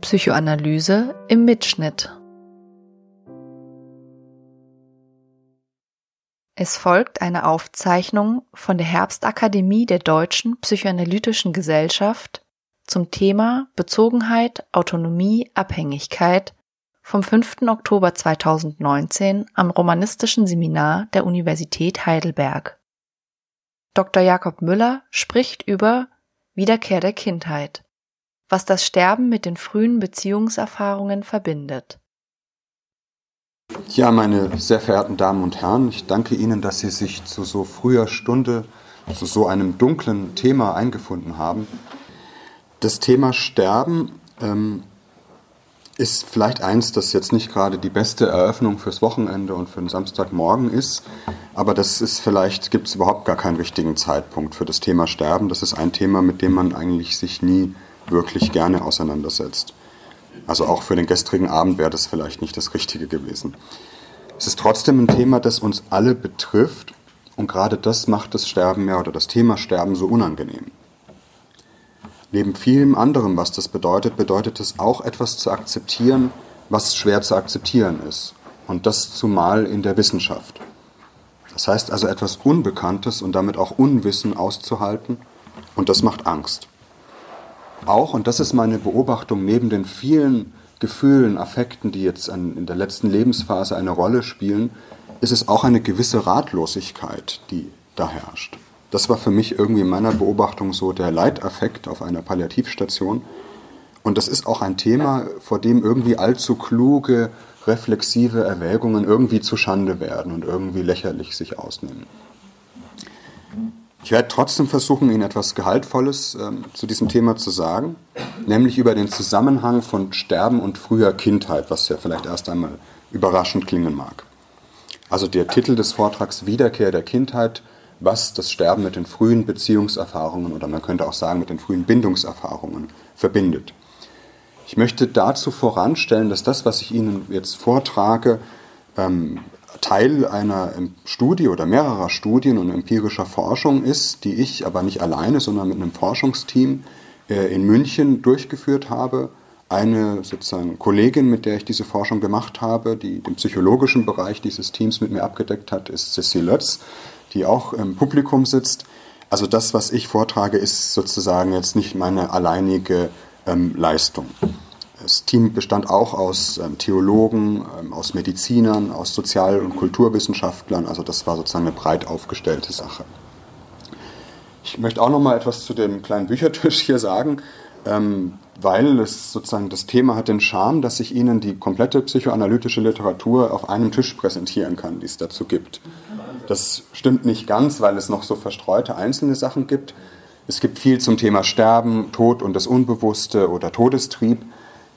Psychoanalyse im Mitschnitt. Es folgt eine Aufzeichnung von der Herbstakademie der Deutschen Psychoanalytischen Gesellschaft zum Thema Bezogenheit, Autonomie, Abhängigkeit vom 5. Oktober 2019 am Romanistischen Seminar der Universität Heidelberg. Dr. Jakob Müller spricht über Wiederkehr der Kindheit, was das Sterben mit den frühen Beziehungserfahrungen verbindet. Ja, meine sehr verehrten Damen und Herren, ich danke Ihnen, dass Sie sich zu so früher Stunde zu so einem dunklen Thema eingefunden haben. Das Thema Sterben ähm, ist vielleicht eins, das jetzt nicht gerade die beste Eröffnung fürs Wochenende und für den Samstagmorgen ist, aber das ist vielleicht, gibt es überhaupt gar keinen richtigen Zeitpunkt für das Thema Sterben. Das ist ein Thema, mit dem man eigentlich sich nie wirklich gerne auseinandersetzt. Also auch für den gestrigen Abend wäre das vielleicht nicht das Richtige gewesen. Es ist trotzdem ein Thema, das uns alle betrifft und gerade das macht das Sterben ja oder das Thema Sterben so unangenehm. Neben vielem anderem, was das bedeutet, bedeutet es auch etwas zu akzeptieren, was schwer zu akzeptieren ist. Und das zumal in der Wissenschaft. Das heißt also etwas Unbekanntes und damit auch Unwissen auszuhalten und das macht Angst. Auch, und das ist meine Beobachtung, neben den vielen Gefühlen, Affekten, die jetzt in der letzten Lebensphase eine Rolle spielen, ist es auch eine gewisse Ratlosigkeit, die da herrscht. Das war für mich irgendwie in meiner Beobachtung so der Leitaffekt auf einer Palliativstation. Und das ist auch ein Thema, vor dem irgendwie allzu kluge, reflexive Erwägungen irgendwie zu Schande werden und irgendwie lächerlich sich ausnehmen. Ich werde trotzdem versuchen, Ihnen etwas Gehaltvolles äh, zu diesem Thema zu sagen, nämlich über den Zusammenhang von Sterben und früher Kindheit, was ja vielleicht erst einmal überraschend klingen mag. Also der Titel des Vortrags Wiederkehr der Kindheit was das Sterben mit den frühen Beziehungserfahrungen oder man könnte auch sagen mit den frühen Bindungserfahrungen verbindet. Ich möchte dazu voranstellen, dass das, was ich Ihnen jetzt vortrage, ähm, Teil einer Studie oder mehrerer Studien und empirischer Forschung ist, die ich aber nicht alleine, sondern mit einem Forschungsteam äh, in München durchgeführt habe. Eine sozusagen Kollegin, mit der ich diese Forschung gemacht habe, die den psychologischen Bereich dieses Teams mit mir abgedeckt hat, ist Cecile Lötz die auch im Publikum sitzt. Also das, was ich vortrage, ist sozusagen jetzt nicht meine alleinige ähm, Leistung. Das Team bestand auch aus ähm, Theologen, ähm, aus Medizinern, aus Sozial- und Kulturwissenschaftlern. Also das war sozusagen eine breit aufgestellte Sache. Ich möchte auch noch mal etwas zu dem kleinen Büchertisch hier sagen, ähm, weil es sozusagen das Thema hat den Charme, dass ich Ihnen die komplette psychoanalytische Literatur auf einem Tisch präsentieren kann, die es dazu gibt. Das stimmt nicht ganz, weil es noch so verstreute einzelne Sachen gibt. Es gibt viel zum Thema Sterben, Tod und das Unbewusste oder Todestrieb.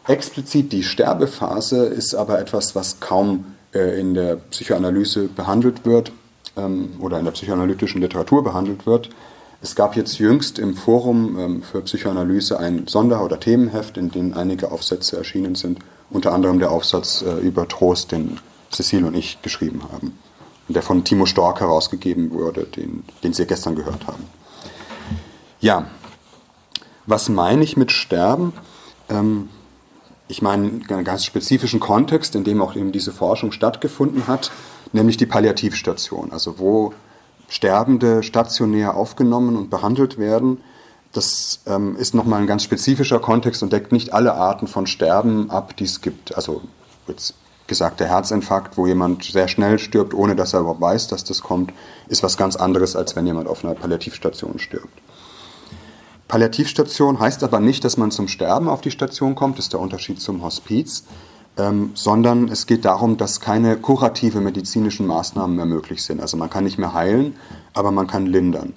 Explizit die Sterbephase ist aber etwas, was kaum äh, in der Psychoanalyse behandelt wird ähm, oder in der psychoanalytischen Literatur behandelt wird. Es gab jetzt jüngst im Forum ähm, für Psychoanalyse ein Sonder- oder Themenheft, in dem einige Aufsätze erschienen sind, unter anderem der Aufsatz äh, über Trost, den Cecile und ich geschrieben haben der von Timo Stork herausgegeben wurde, den, den Sie gestern gehört haben. Ja, was meine ich mit Sterben? Ähm, ich meine einen ganz spezifischen Kontext, in dem auch eben diese Forschung stattgefunden hat, nämlich die Palliativstation, also wo Sterbende stationär aufgenommen und behandelt werden. Das ähm, ist nochmal ein ganz spezifischer Kontext und deckt nicht alle Arten von Sterben ab, die es gibt. Also jetzt gesagt, der Herzinfarkt, wo jemand sehr schnell stirbt, ohne dass er überhaupt weiß, dass das kommt, ist was ganz anderes, als wenn jemand auf einer Palliativstation stirbt. Palliativstation heißt aber nicht, dass man zum Sterben auf die Station kommt, das ist der Unterschied zum Hospiz, ähm, sondern es geht darum, dass keine kurative medizinischen Maßnahmen mehr möglich sind. Also man kann nicht mehr heilen, aber man kann lindern.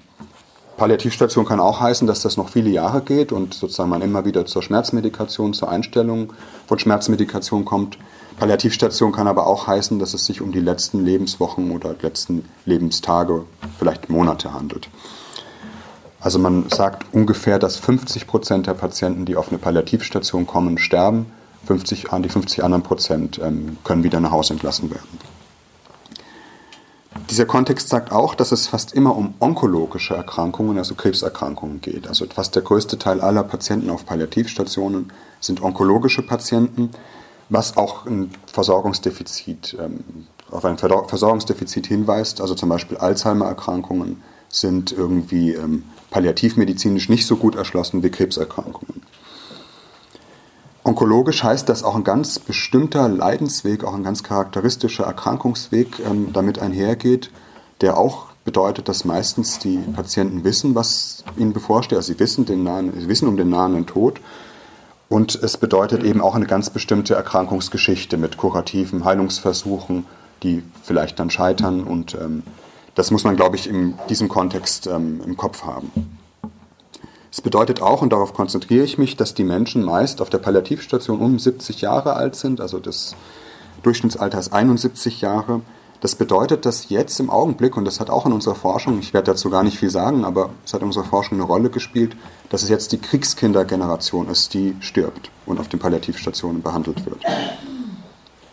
Palliativstation kann auch heißen, dass das noch viele Jahre geht und sozusagen man immer wieder zur Schmerzmedikation, zur Einstellung von Schmerzmedikation kommt. Palliativstation kann aber auch heißen, dass es sich um die letzten Lebenswochen oder letzten Lebenstage, vielleicht Monate handelt. Also man sagt ungefähr, dass 50 Prozent der Patienten, die auf eine Palliativstation kommen, sterben. 50, die 50 anderen Prozent ähm, können wieder nach Hause entlassen werden. Dieser Kontext sagt auch, dass es fast immer um onkologische Erkrankungen, also Krebserkrankungen geht. Also fast der größte Teil aller Patienten auf Palliativstationen sind onkologische Patienten, was auch ein Versorgungsdefizit, ähm, auf ein Versorgungsdefizit hinweist. Also zum Beispiel Alzheimer-Erkrankungen sind irgendwie ähm, palliativmedizinisch nicht so gut erschlossen wie Krebserkrankungen. Onkologisch heißt das auch ein ganz bestimmter Leidensweg, auch ein ganz charakteristischer Erkrankungsweg ähm, damit einhergeht, der auch bedeutet, dass meistens die Patienten wissen, was ihnen bevorsteht. Also sie wissen, den nahen, sie wissen um den nahenden Tod. Und es bedeutet eben auch eine ganz bestimmte Erkrankungsgeschichte mit kurativen Heilungsversuchen, die vielleicht dann scheitern. Und ähm, das muss man, glaube ich, in diesem Kontext ähm, im Kopf haben. Es bedeutet auch, und darauf konzentriere ich mich, dass die Menschen meist auf der Palliativstation um 70 Jahre alt sind, also das Durchschnittsalter ist 71 Jahre. Das bedeutet, dass jetzt im Augenblick, und das hat auch in unserer Forschung, ich werde dazu gar nicht viel sagen, aber es hat in unserer Forschung eine Rolle gespielt, dass es jetzt die Kriegskindergeneration ist, die stirbt und auf den Palliativstationen behandelt wird.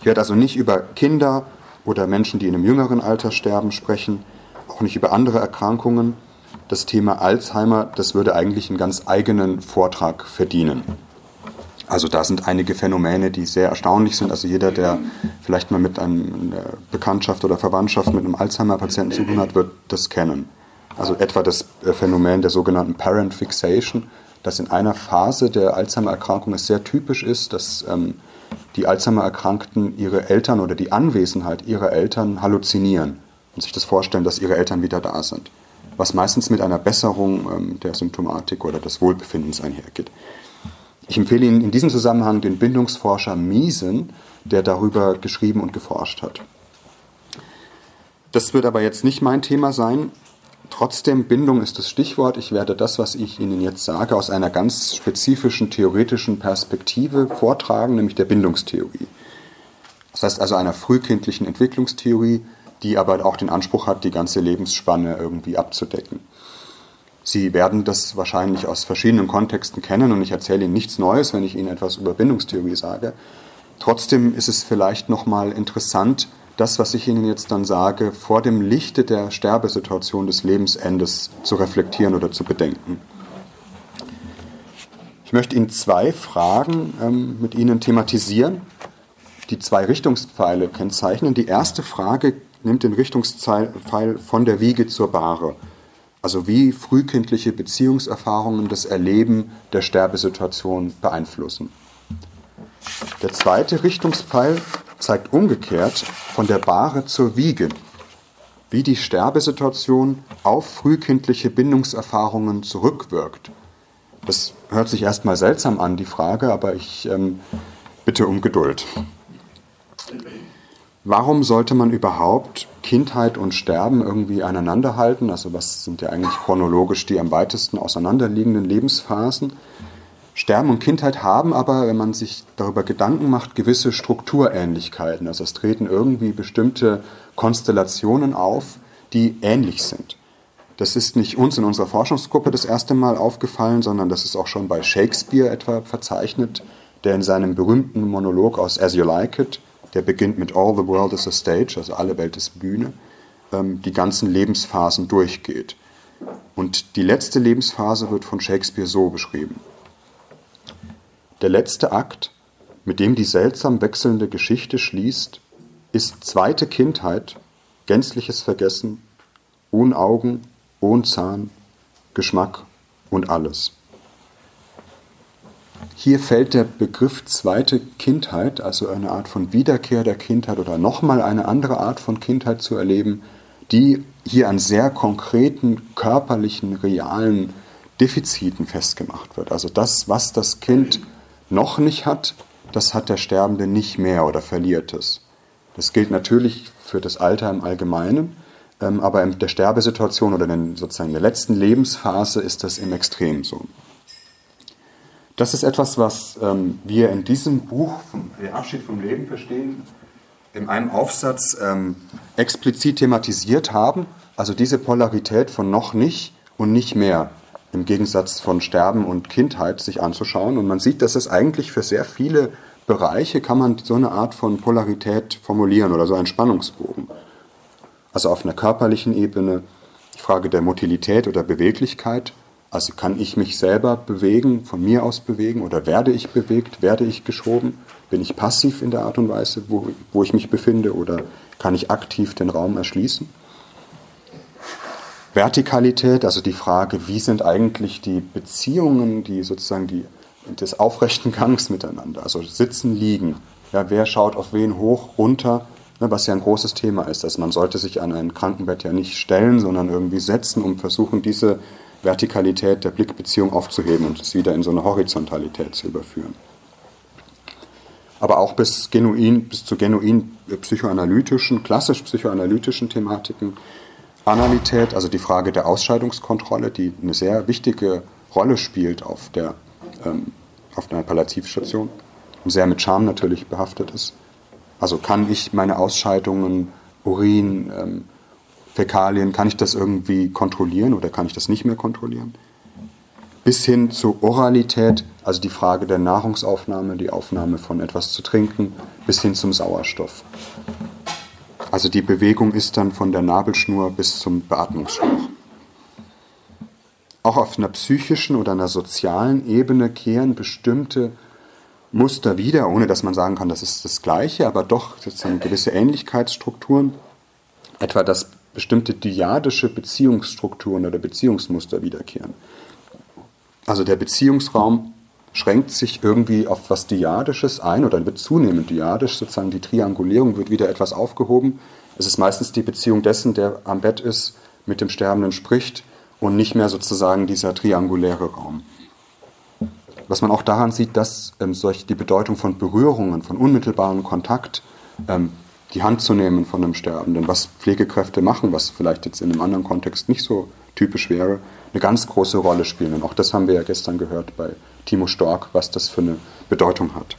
Ich werde also nicht über Kinder oder Menschen, die in einem jüngeren Alter sterben, sprechen, auch nicht über andere Erkrankungen, das Thema Alzheimer, das würde eigentlich einen ganz eigenen Vortrag verdienen. Also da sind einige Phänomene, die sehr erstaunlich sind. Also jeder, der vielleicht mal mit einer Bekanntschaft oder Verwandtschaft mit einem Alzheimer-Patienten zu tun hat, wird das kennen. Also etwa das äh, Phänomen der sogenannten Parent Fixation, das in einer Phase der Alzheimer-Erkrankung sehr typisch ist, dass ähm, die Alzheimer-Erkrankten ihre Eltern oder die Anwesenheit ihrer Eltern halluzinieren und sich das vorstellen, dass ihre Eltern wieder da sind was meistens mit einer Besserung ähm, der Symptomatik oder des Wohlbefindens einhergeht. Ich empfehle Ihnen in diesem Zusammenhang den Bindungsforscher Miesen, der darüber geschrieben und geforscht hat. Das wird aber jetzt nicht mein Thema sein. Trotzdem, Bindung ist das Stichwort. Ich werde das, was ich Ihnen jetzt sage, aus einer ganz spezifischen theoretischen Perspektive vortragen, nämlich der Bindungstheorie. Das heißt also einer frühkindlichen Entwicklungstheorie, die aber auch den Anspruch hat, die ganze Lebensspanne irgendwie abzudecken. Sie werden das wahrscheinlich aus verschiedenen Kontexten kennen und ich erzähle Ihnen nichts Neues, wenn ich Ihnen etwas über Bindungstheorie sage. Trotzdem ist es vielleicht nochmal interessant, das, was ich Ihnen jetzt dann sage, vor dem Lichte der Sterbesituation des Lebensendes zu reflektieren oder zu bedenken. Ich möchte Ihnen zwei Fragen ähm, mit Ihnen thematisieren, die zwei Richtungspfeile kennzeichnen. Die erste Frage nimmt den Richtungspfeil von der Wiege zur Bahre. Also wie frühkindliche Beziehungserfahrungen das Erleben der Sterbesituation beeinflussen. Der zweite Richtungspfeil zeigt umgekehrt von der Bahre zur Wiege, wie die Sterbesituation auf frühkindliche Bindungserfahrungen zurückwirkt. Das hört sich erstmal seltsam an, die Frage, aber ich ähm, bitte um Geduld. Warum sollte man überhaupt Kindheit und Sterben irgendwie aneinander halten? Also was sind ja eigentlich chronologisch die am weitesten auseinanderliegenden Lebensphasen? Sterben und Kindheit haben aber, wenn man sich darüber Gedanken macht, gewisse Strukturähnlichkeiten. Also es treten irgendwie bestimmte Konstellationen auf, die ähnlich sind. Das ist nicht uns in unserer Forschungsgruppe das erste Mal aufgefallen, sondern das ist auch schon bei Shakespeare etwa verzeichnet, der in seinem berühmten Monolog aus As You Like It der beginnt mit All the World is a Stage, also alle Welt ist Bühne, ähm, die ganzen Lebensphasen durchgeht. Und die letzte Lebensphase wird von Shakespeare so beschrieben. Der letzte Akt, mit dem die seltsam wechselnde Geschichte schließt, ist zweite Kindheit, gänzliches Vergessen, ohne Augen, ohne Zahn, Geschmack und alles. Hier fällt der Begriff zweite Kindheit, also eine Art von Wiederkehr der Kindheit oder nochmal eine andere Art von Kindheit zu erleben, die hier an sehr konkreten körperlichen, realen Defiziten festgemacht wird. Also das, was das Kind noch nicht hat, das hat der Sterbende nicht mehr oder verliert es. Das gilt natürlich für das Alter im Allgemeinen, ähm, aber in der Sterbesituation oder in, sozusagen in der letzten Lebensphase ist das im Extrem so. Das ist etwas, was ähm, wir in diesem Buch, Der Abschied vom Leben verstehen, in einem Aufsatz ähm, explizit thematisiert haben. Also diese Polarität von noch nicht und nicht mehr im Gegensatz von Sterben und Kindheit sich anzuschauen. Und man sieht, dass es eigentlich für sehr viele Bereiche kann man so eine Art von Polarität formulieren oder so einen Spannungsbogen. Also auf einer körperlichen Ebene, die Frage der Motilität oder Beweglichkeit, Also kann ich mich selber bewegen, von mir aus bewegen oder werde ich bewegt, werde ich geschoben? Bin ich passiv in der Art und Weise, wo, wo ich mich befinde oder kann ich aktiv den Raum erschließen? Vertikalität, also die Frage, wie sind eigentlich die Beziehungen, die sozusagen die, des aufrechten Gangs miteinander, also sitzen, liegen. Ja, wer schaut auf wen hoch, runter, ne, was ja ein großes Thema ist. Also man sollte sich an ein Krankenbett ja nicht stellen, sondern irgendwie setzen, um versuchen, diese Vertikalität der Blickbeziehung aufzuheben und es wieder in so eine Horizontalität zu überführen. Aber auch bis, genuin, bis zu genuin psychoanalytischen, klassisch psychoanalytischen Thematiken Analität, also die Frage der Ausscheidungskontrolle, die eine sehr wichtige Rolle spielt auf, der, ähm, auf einer Palliativstation und sehr mit Scham natürlich behaftet ist. Also kann ich meine Ausscheidungen, Urin, ähm, Fäkalien, kann ich das irgendwie kontrollieren oder kann ich das nicht mehr kontrollieren? Bis hin zur Oralität, also die Frage der Nahrungsaufnahme, die Aufnahme von etwas zu trinken, bis hin zum Sauerstoff. Also die Bewegung ist dann von der Nabelschnur bis zum Beatmungsschlauch. Auch auf einer psychischen oder einer sozialen Ebene kehren bestimmte Muster wieder, ohne dass man sagen kann, das ist das Gleiche, aber doch sozusagen gewisse Ähnlichkeitsstrukturen. Etwa, dass bestimmte dyadische Beziehungsstrukturen oder Beziehungsmuster wiederkehren. Also der Beziehungsraum schränkt sich irgendwie auf was Diadisches ein oder wird zunehmend diadisch, sozusagen die Triangulierung wird wieder etwas aufgehoben. Es ist meistens die Beziehung dessen, der am Bett ist, mit dem Sterbenden spricht und nicht mehr sozusagen dieser trianguläre Raum. Was man auch daran sieht, dass ähm, solch die Bedeutung von Berührungen, von unmittelbarem Kontakt, ähm, die Hand zu nehmen von einem Sterbenden, was Pflegekräfte machen, was vielleicht jetzt in einem anderen Kontext nicht so typisch wäre, eine ganz große Rolle spielen. Und auch das haben wir ja gestern gehört bei Timo Stork, was das für eine Bedeutung hat.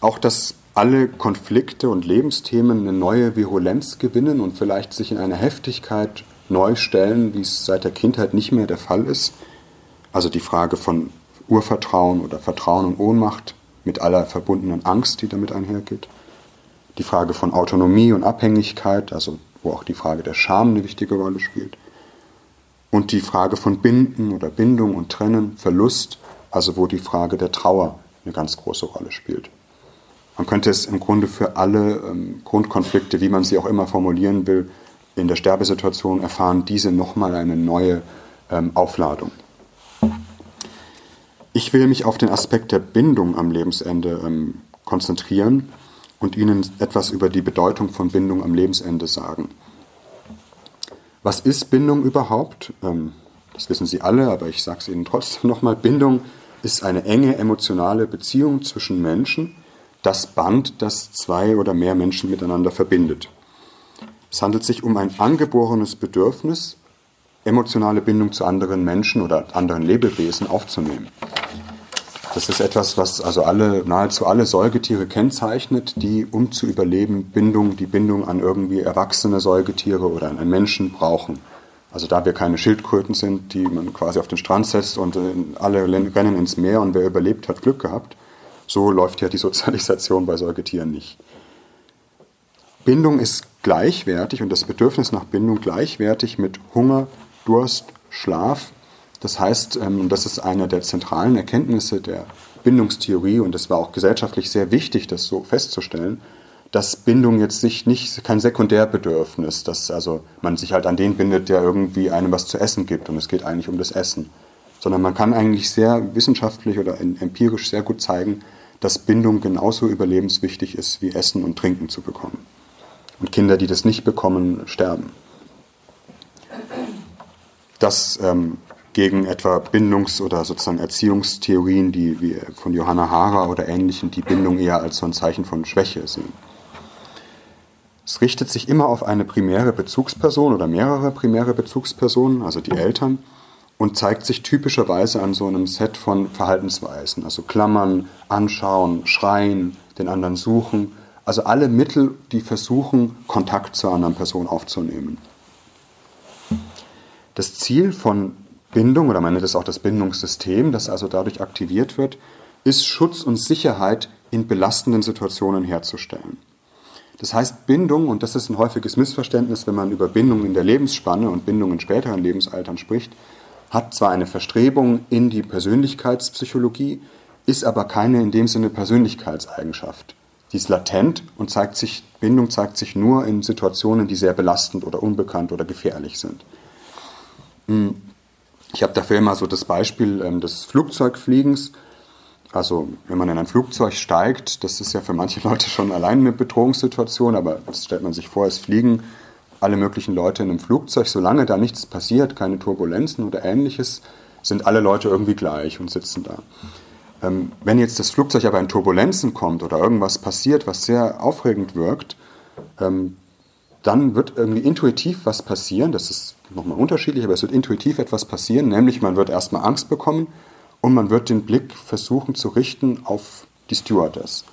Auch, dass alle Konflikte und Lebensthemen eine neue Virulenz gewinnen und vielleicht sich in einer Heftigkeit neu stellen, wie es seit der Kindheit nicht mehr der Fall ist. Also die Frage von Urvertrauen oder Vertrauen und Ohnmacht mit aller verbundenen Angst, die damit einhergeht. Die Frage von Autonomie und Abhängigkeit, also wo auch die Frage der Scham eine wichtige Rolle spielt. Und die Frage von Binden oder Bindung und Trennen, Verlust, also wo die Frage der Trauer eine ganz große Rolle spielt. Man könnte es im Grunde für alle ähm, Grundkonflikte, wie man sie auch immer formulieren will, in der Sterbesituation erfahren diese nochmal eine neue ähm, Aufladung. Ich will mich auf den Aspekt der Bindung am Lebensende ähm, konzentrieren und Ihnen etwas über die Bedeutung von Bindung am Lebensende sagen. Was ist Bindung überhaupt? Ähm, das wissen Sie alle, aber ich sage es Ihnen trotzdem nochmal. Bindung ist eine enge emotionale Beziehung zwischen Menschen, das Band, das zwei oder mehr Menschen miteinander verbindet. Es handelt sich um ein angeborenes Bedürfnis, emotionale Bindung zu anderen Menschen oder anderen Lebewesen aufzunehmen. Das ist etwas, was also alle, nahezu alle Säugetiere kennzeichnet, die, um zu überleben, Bindung, die Bindung an irgendwie erwachsene Säugetiere oder an einen Menschen brauchen. Also da wir keine Schildkröten sind, die man quasi auf den Strand setzt und äh, alle rennen ins Meer und wer überlebt, hat Glück gehabt, so läuft ja die Sozialisation bei Säugetieren nicht. Bindung ist gleichwertig und das Bedürfnis nach Bindung gleichwertig mit Hunger, Durst, Schlaf das heißt, ähm, das ist eine der zentralen Erkenntnisse der Bindungstheorie und es war auch gesellschaftlich sehr wichtig, das so festzustellen, dass Bindung jetzt sich nicht kein Sekundärbedürfnis, dass also man sich halt an den bindet, der irgendwie einem was zu essen gibt und es geht eigentlich um das Essen, sondern man kann eigentlich sehr wissenschaftlich oder empirisch sehr gut zeigen, dass Bindung genauso überlebenswichtig ist wie Essen und Trinken zu bekommen. Und Kinder, die das nicht bekommen, sterben. Das ähm, gegen etwa Bindungs- oder sozusagen Erziehungstheorien, die wie von Johanna Hara oder ähnlichen, die Bindung eher als so ein Zeichen von Schwäche sehen. Es richtet sich immer auf eine primäre Bezugsperson oder mehrere primäre Bezugspersonen, also die Eltern, und zeigt sich typischerweise an so einem Set von Verhaltensweisen, also Klammern, Anschauen, Schreien, den anderen suchen, also alle Mittel, die versuchen, Kontakt zur anderen Person aufzunehmen. Das Ziel von Bindung, oder man nennt es auch das Bindungssystem, das also dadurch aktiviert wird, ist Schutz und Sicherheit in belastenden Situationen herzustellen. Das heißt, Bindung, und das ist ein häufiges Missverständnis, wenn man über Bindung in der Lebensspanne und Bindung in späteren Lebensaltern spricht, hat zwar eine Verstrebung in die Persönlichkeitspsychologie, ist aber keine in dem Sinne Persönlichkeitseigenschaft. Die ist latent und zeigt sich, Bindung zeigt sich nur in Situationen, die sehr belastend oder unbekannt oder gefährlich sind. Hm. Ich habe dafür immer so das Beispiel ähm, des Flugzeugfliegens. Also wenn man in ein Flugzeug steigt, das ist ja für manche Leute schon allein eine Bedrohungssituation, aber das stellt man sich vor, es fliegen alle möglichen Leute in einem Flugzeug. Solange da nichts passiert, keine Turbulenzen oder ähnliches, sind alle Leute irgendwie gleich und sitzen da. Ähm, wenn jetzt das Flugzeug aber in Turbulenzen kommt oder irgendwas passiert, was sehr aufregend wirkt, ähm, dann wird irgendwie intuitiv was passieren. Das ist nochmal unterschiedlich, aber es wird intuitiv etwas passieren, nämlich man wird erstmal Angst bekommen und man wird den Blick versuchen zu richten auf die Stewardess.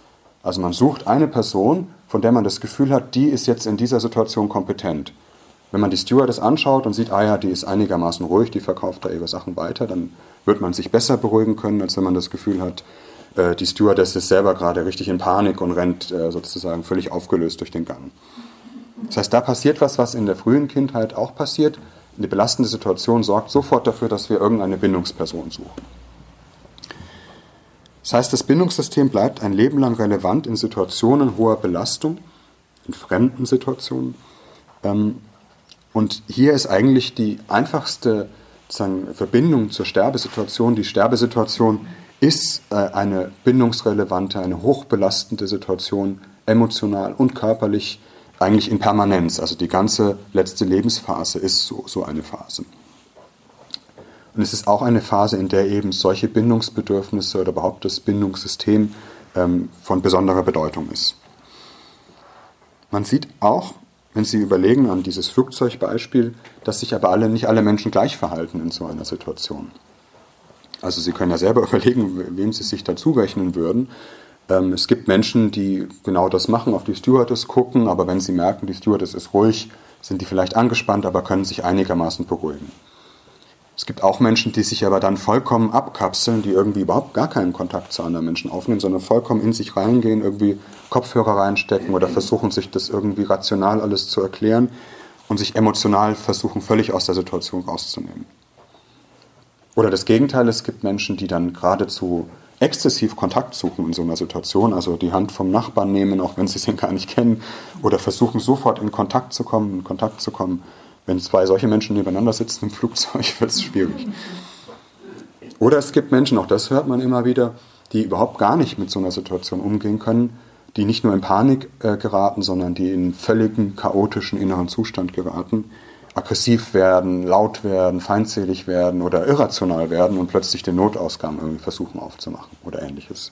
Also man sucht eine Person, von der man das Gefühl hat, die ist jetzt in dieser Situation kompetent. Wenn man die Stewardess anschaut und sieht, ah ja, die ist einigermaßen ruhig, die verkauft da ihre Sachen weiter, dann wird man sich besser beruhigen können, als wenn man das Gefühl hat, äh, die Stewardess ist selber gerade richtig in Panik und rennt äh, sozusagen völlig aufgelöst durch den Gang. Das heißt, da passiert was, was in der frühen Kindheit auch passiert. Eine belastende Situation sorgt sofort dafür, dass wir irgendeine Bindungsperson suchen. Das heißt, das Bindungssystem bleibt ein Leben lang relevant in Situationen hoher Belastung, in fremden Situationen. Ähm, und hier ist eigentlich die einfachste Verbindung zur Sterbesituation. Die Sterbesituation ist äh, eine bindungsrelevante, eine hochbelastende Situation, emotional und körperlich eigentlich in Permanenz. Also die ganze letzte Lebensphase ist so, so eine Phase. Und es ist auch eine Phase, in der eben solche Bindungsbedürfnisse oder überhaupt das Bindungssystem ähm, von besonderer Bedeutung ist. Man sieht auch, wenn Sie überlegen an dieses Flugzeugbeispiel, dass sich aber alle, nicht alle Menschen gleich verhalten in so einer Situation. Also Sie können ja selber überlegen, wem Sie sich dazu rechnen würden. Ähm, es gibt Menschen, die genau das machen, auf die Stewardess gucken, aber wenn sie merken, die Stewardess ist ruhig, sind die vielleicht angespannt, aber können sich einigermaßen beruhigen. Es gibt auch Menschen, die sich aber dann vollkommen abkapseln, die irgendwie überhaupt gar keinen Kontakt zu anderen Menschen aufnehmen, sondern vollkommen in sich reingehen, irgendwie Kopfhörer reinstecken oder versuchen, sich das irgendwie rational alles zu erklären und sich emotional versuchen, völlig aus der Situation rauszunehmen. Oder das Gegenteil, es gibt Menschen, die dann geradezu exzessiv Kontakt suchen in so einer Situation, also die Hand vom Nachbarn nehmen, auch wenn sie den gar nicht kennen, oder versuchen sofort in Kontakt zu kommen, in Kontakt zu kommen. Wenn zwei solche Menschen nebeneinander sitzen im Flugzeug, wird es schwierig. Oder es gibt Menschen, auch das hört man immer wieder, die überhaupt gar nicht mit so einer Situation umgehen können, die nicht nur in Panik äh, geraten, sondern die in völligen chaotischen inneren Zustand geraten aggressiv werden, laut werden, feindselig werden oder irrational werden und plötzlich den Notausgang irgendwie versuchen aufzumachen oder ähnliches.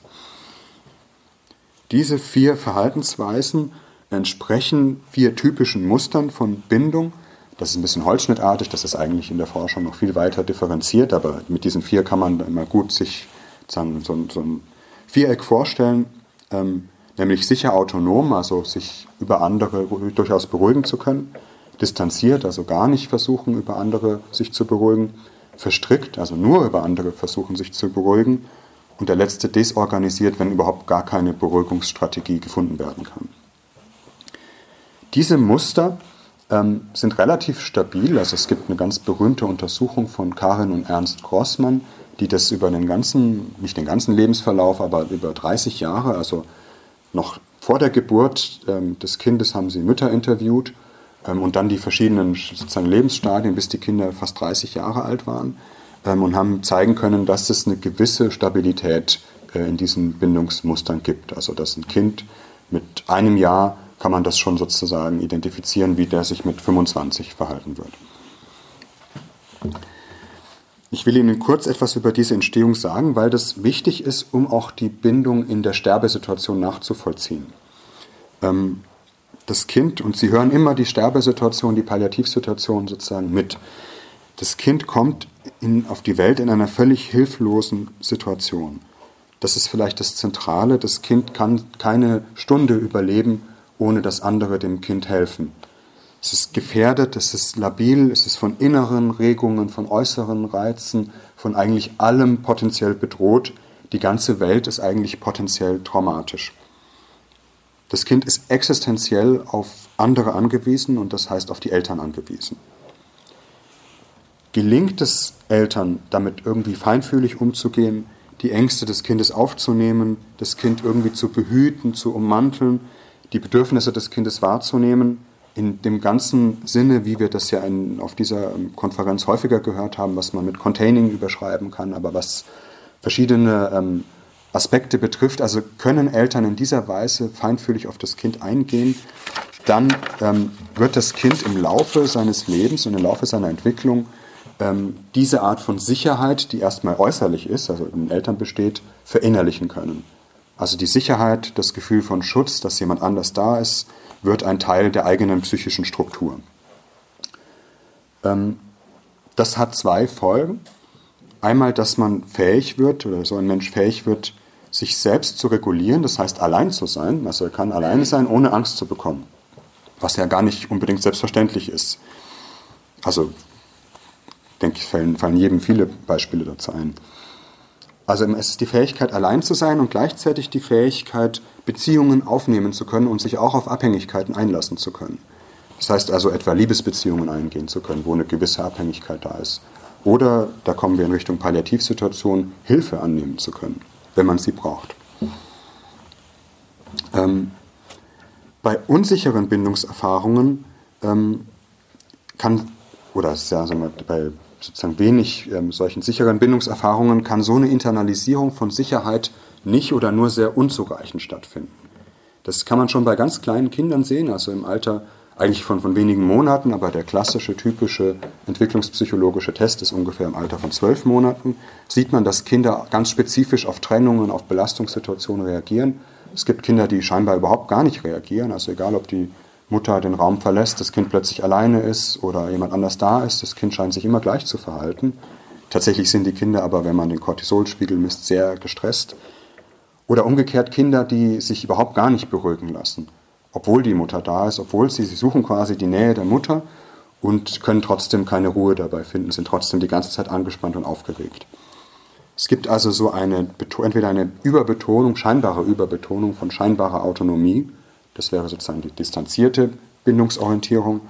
Diese vier Verhaltensweisen entsprechen vier typischen Mustern von Bindung. Das ist ein bisschen holzschnittartig, das ist eigentlich in der Forschung noch viel weiter differenziert, aber mit diesen vier kann man immer gut sich so, so ein Viereck vorstellen, ähm, nämlich sicher autonom, also sich über andere durchaus beruhigen zu können distanziert, also gar nicht versuchen, über andere sich zu beruhigen, verstrickt, also nur über andere versuchen, sich zu beruhigen und der letzte desorganisiert, wenn überhaupt gar keine Beruhigungsstrategie gefunden werden kann. Diese Muster ähm, sind relativ stabil, also es gibt eine ganz berühmte Untersuchung von Karin und Ernst Grossmann, die das über den ganzen, nicht den ganzen Lebensverlauf, aber über 30 Jahre, also noch vor der Geburt ähm, des Kindes haben sie Mütter interviewt und dann die verschiedenen sozusagen Lebensstadien, bis die Kinder fast 30 Jahre alt waren ähm, und haben zeigen können, dass es eine gewisse Stabilität äh, in diesen Bindungsmustern gibt. Also dass ein Kind mit einem Jahr kann man das schon sozusagen identifizieren, wie der sich mit 25 verhalten wird. Ich will Ihnen kurz etwas über diese Entstehung sagen, weil das wichtig ist, um auch die Bindung in der Sterbesituation nachzuvollziehen. Ähm, das Kind, und Sie hören immer die Sterbesituation, die Palliativsituation sozusagen mit. Das Kind kommt in, auf die Welt in einer völlig hilflosen Situation. Das ist vielleicht das Zentrale. Das Kind kann keine Stunde überleben, ohne dass andere dem Kind helfen. Es ist gefährdet, es ist labil, es ist von inneren Regungen, von äußeren Reizen, von eigentlich allem potenziell bedroht. Die ganze Welt ist eigentlich potenziell traumatisch. Das Kind ist existenziell auf andere angewiesen und das heißt auf die Eltern angewiesen. gelingt es Eltern, damit irgendwie feinfühlig umzugehen, die Ängste des Kindes aufzunehmen, das Kind irgendwie zu behüten, zu ummanteln, die Bedürfnisse des Kindes wahrzunehmen, in dem ganzen Sinne, wie wir das ja in, auf dieser ähm, Konferenz häufiger gehört haben, was man mit Containing überschreiben kann, aber was verschiedene ähm, Aspekte betrifft. Also können Eltern in dieser Weise feinfühlig auf das Kind eingehen, dann ähm, wird das Kind im Laufe seines Lebens und im Laufe seiner Entwicklung ähm, diese Art von Sicherheit, die erstmal äußerlich ist, also in Eltern besteht, verinnerlichen können. Also die Sicherheit, das Gefühl von Schutz, dass jemand anders da ist, wird ein Teil der eigenen psychischen Struktur. Ähm, das hat zwei Folgen. Einmal, dass man fähig wird, oder so ein Mensch fähig wird, sich selbst zu regulieren, das heißt allein zu sein. Also er kann allein sein, ohne Angst zu bekommen. Was ja gar nicht unbedingt selbstverständlich ist. Also, denke ich, fallen, fallen jedem viele Beispiele dazu ein. Also es ist die Fähigkeit, allein zu sein und gleichzeitig die Fähigkeit, Beziehungen aufnehmen zu können und sich auch auf Abhängigkeiten einlassen zu können. Das heißt also etwa Liebesbeziehungen eingehen zu können, wo eine gewisse Abhängigkeit da ist. Oder, da kommen wir in Richtung Palliativsituation, Hilfe annehmen zu können, wenn man sie braucht. Ähm, bei unsicheren Bindungserfahrungen ähm, kann, oder ja, wir, bei sozusagen wenig ähm, solchen sicheren Bindungserfahrungen kann so eine Internalisierung von Sicherheit nicht oder nur sehr unzureichend stattfinden. Das kann man schon bei ganz kleinen Kindern sehen, also im Alter eigentlich von, von wenigen Monaten, aber der klassische, typische entwicklungspsychologische Test ist ungefähr im Alter von zwölf Monaten, sieht man, dass Kinder ganz spezifisch auf Trennungen, auf Belastungssituationen reagieren. Es gibt Kinder, die scheinbar überhaupt gar nicht reagieren, also egal ob die Mutter den Raum verlässt, das Kind plötzlich alleine ist oder jemand anders da ist, das Kind scheint sich immer gleich zu verhalten. Tatsächlich sind die Kinder aber, wenn man den Cortisolspiegel misst, sehr gestresst. Oder umgekehrt Kinder, die sich überhaupt gar nicht beruhigen lassen, obwohl die Mutter da ist, obwohl sie, sie suchen quasi die Nähe der Mutter und können trotzdem keine Ruhe dabei finden, sind trotzdem die ganze Zeit angespannt und aufgeregt. Es gibt also so eine, entweder eine Überbetonung, scheinbare Überbetonung von scheinbarer Autonomie, das wäre sozusagen die distanzierte Bindungsorientierung,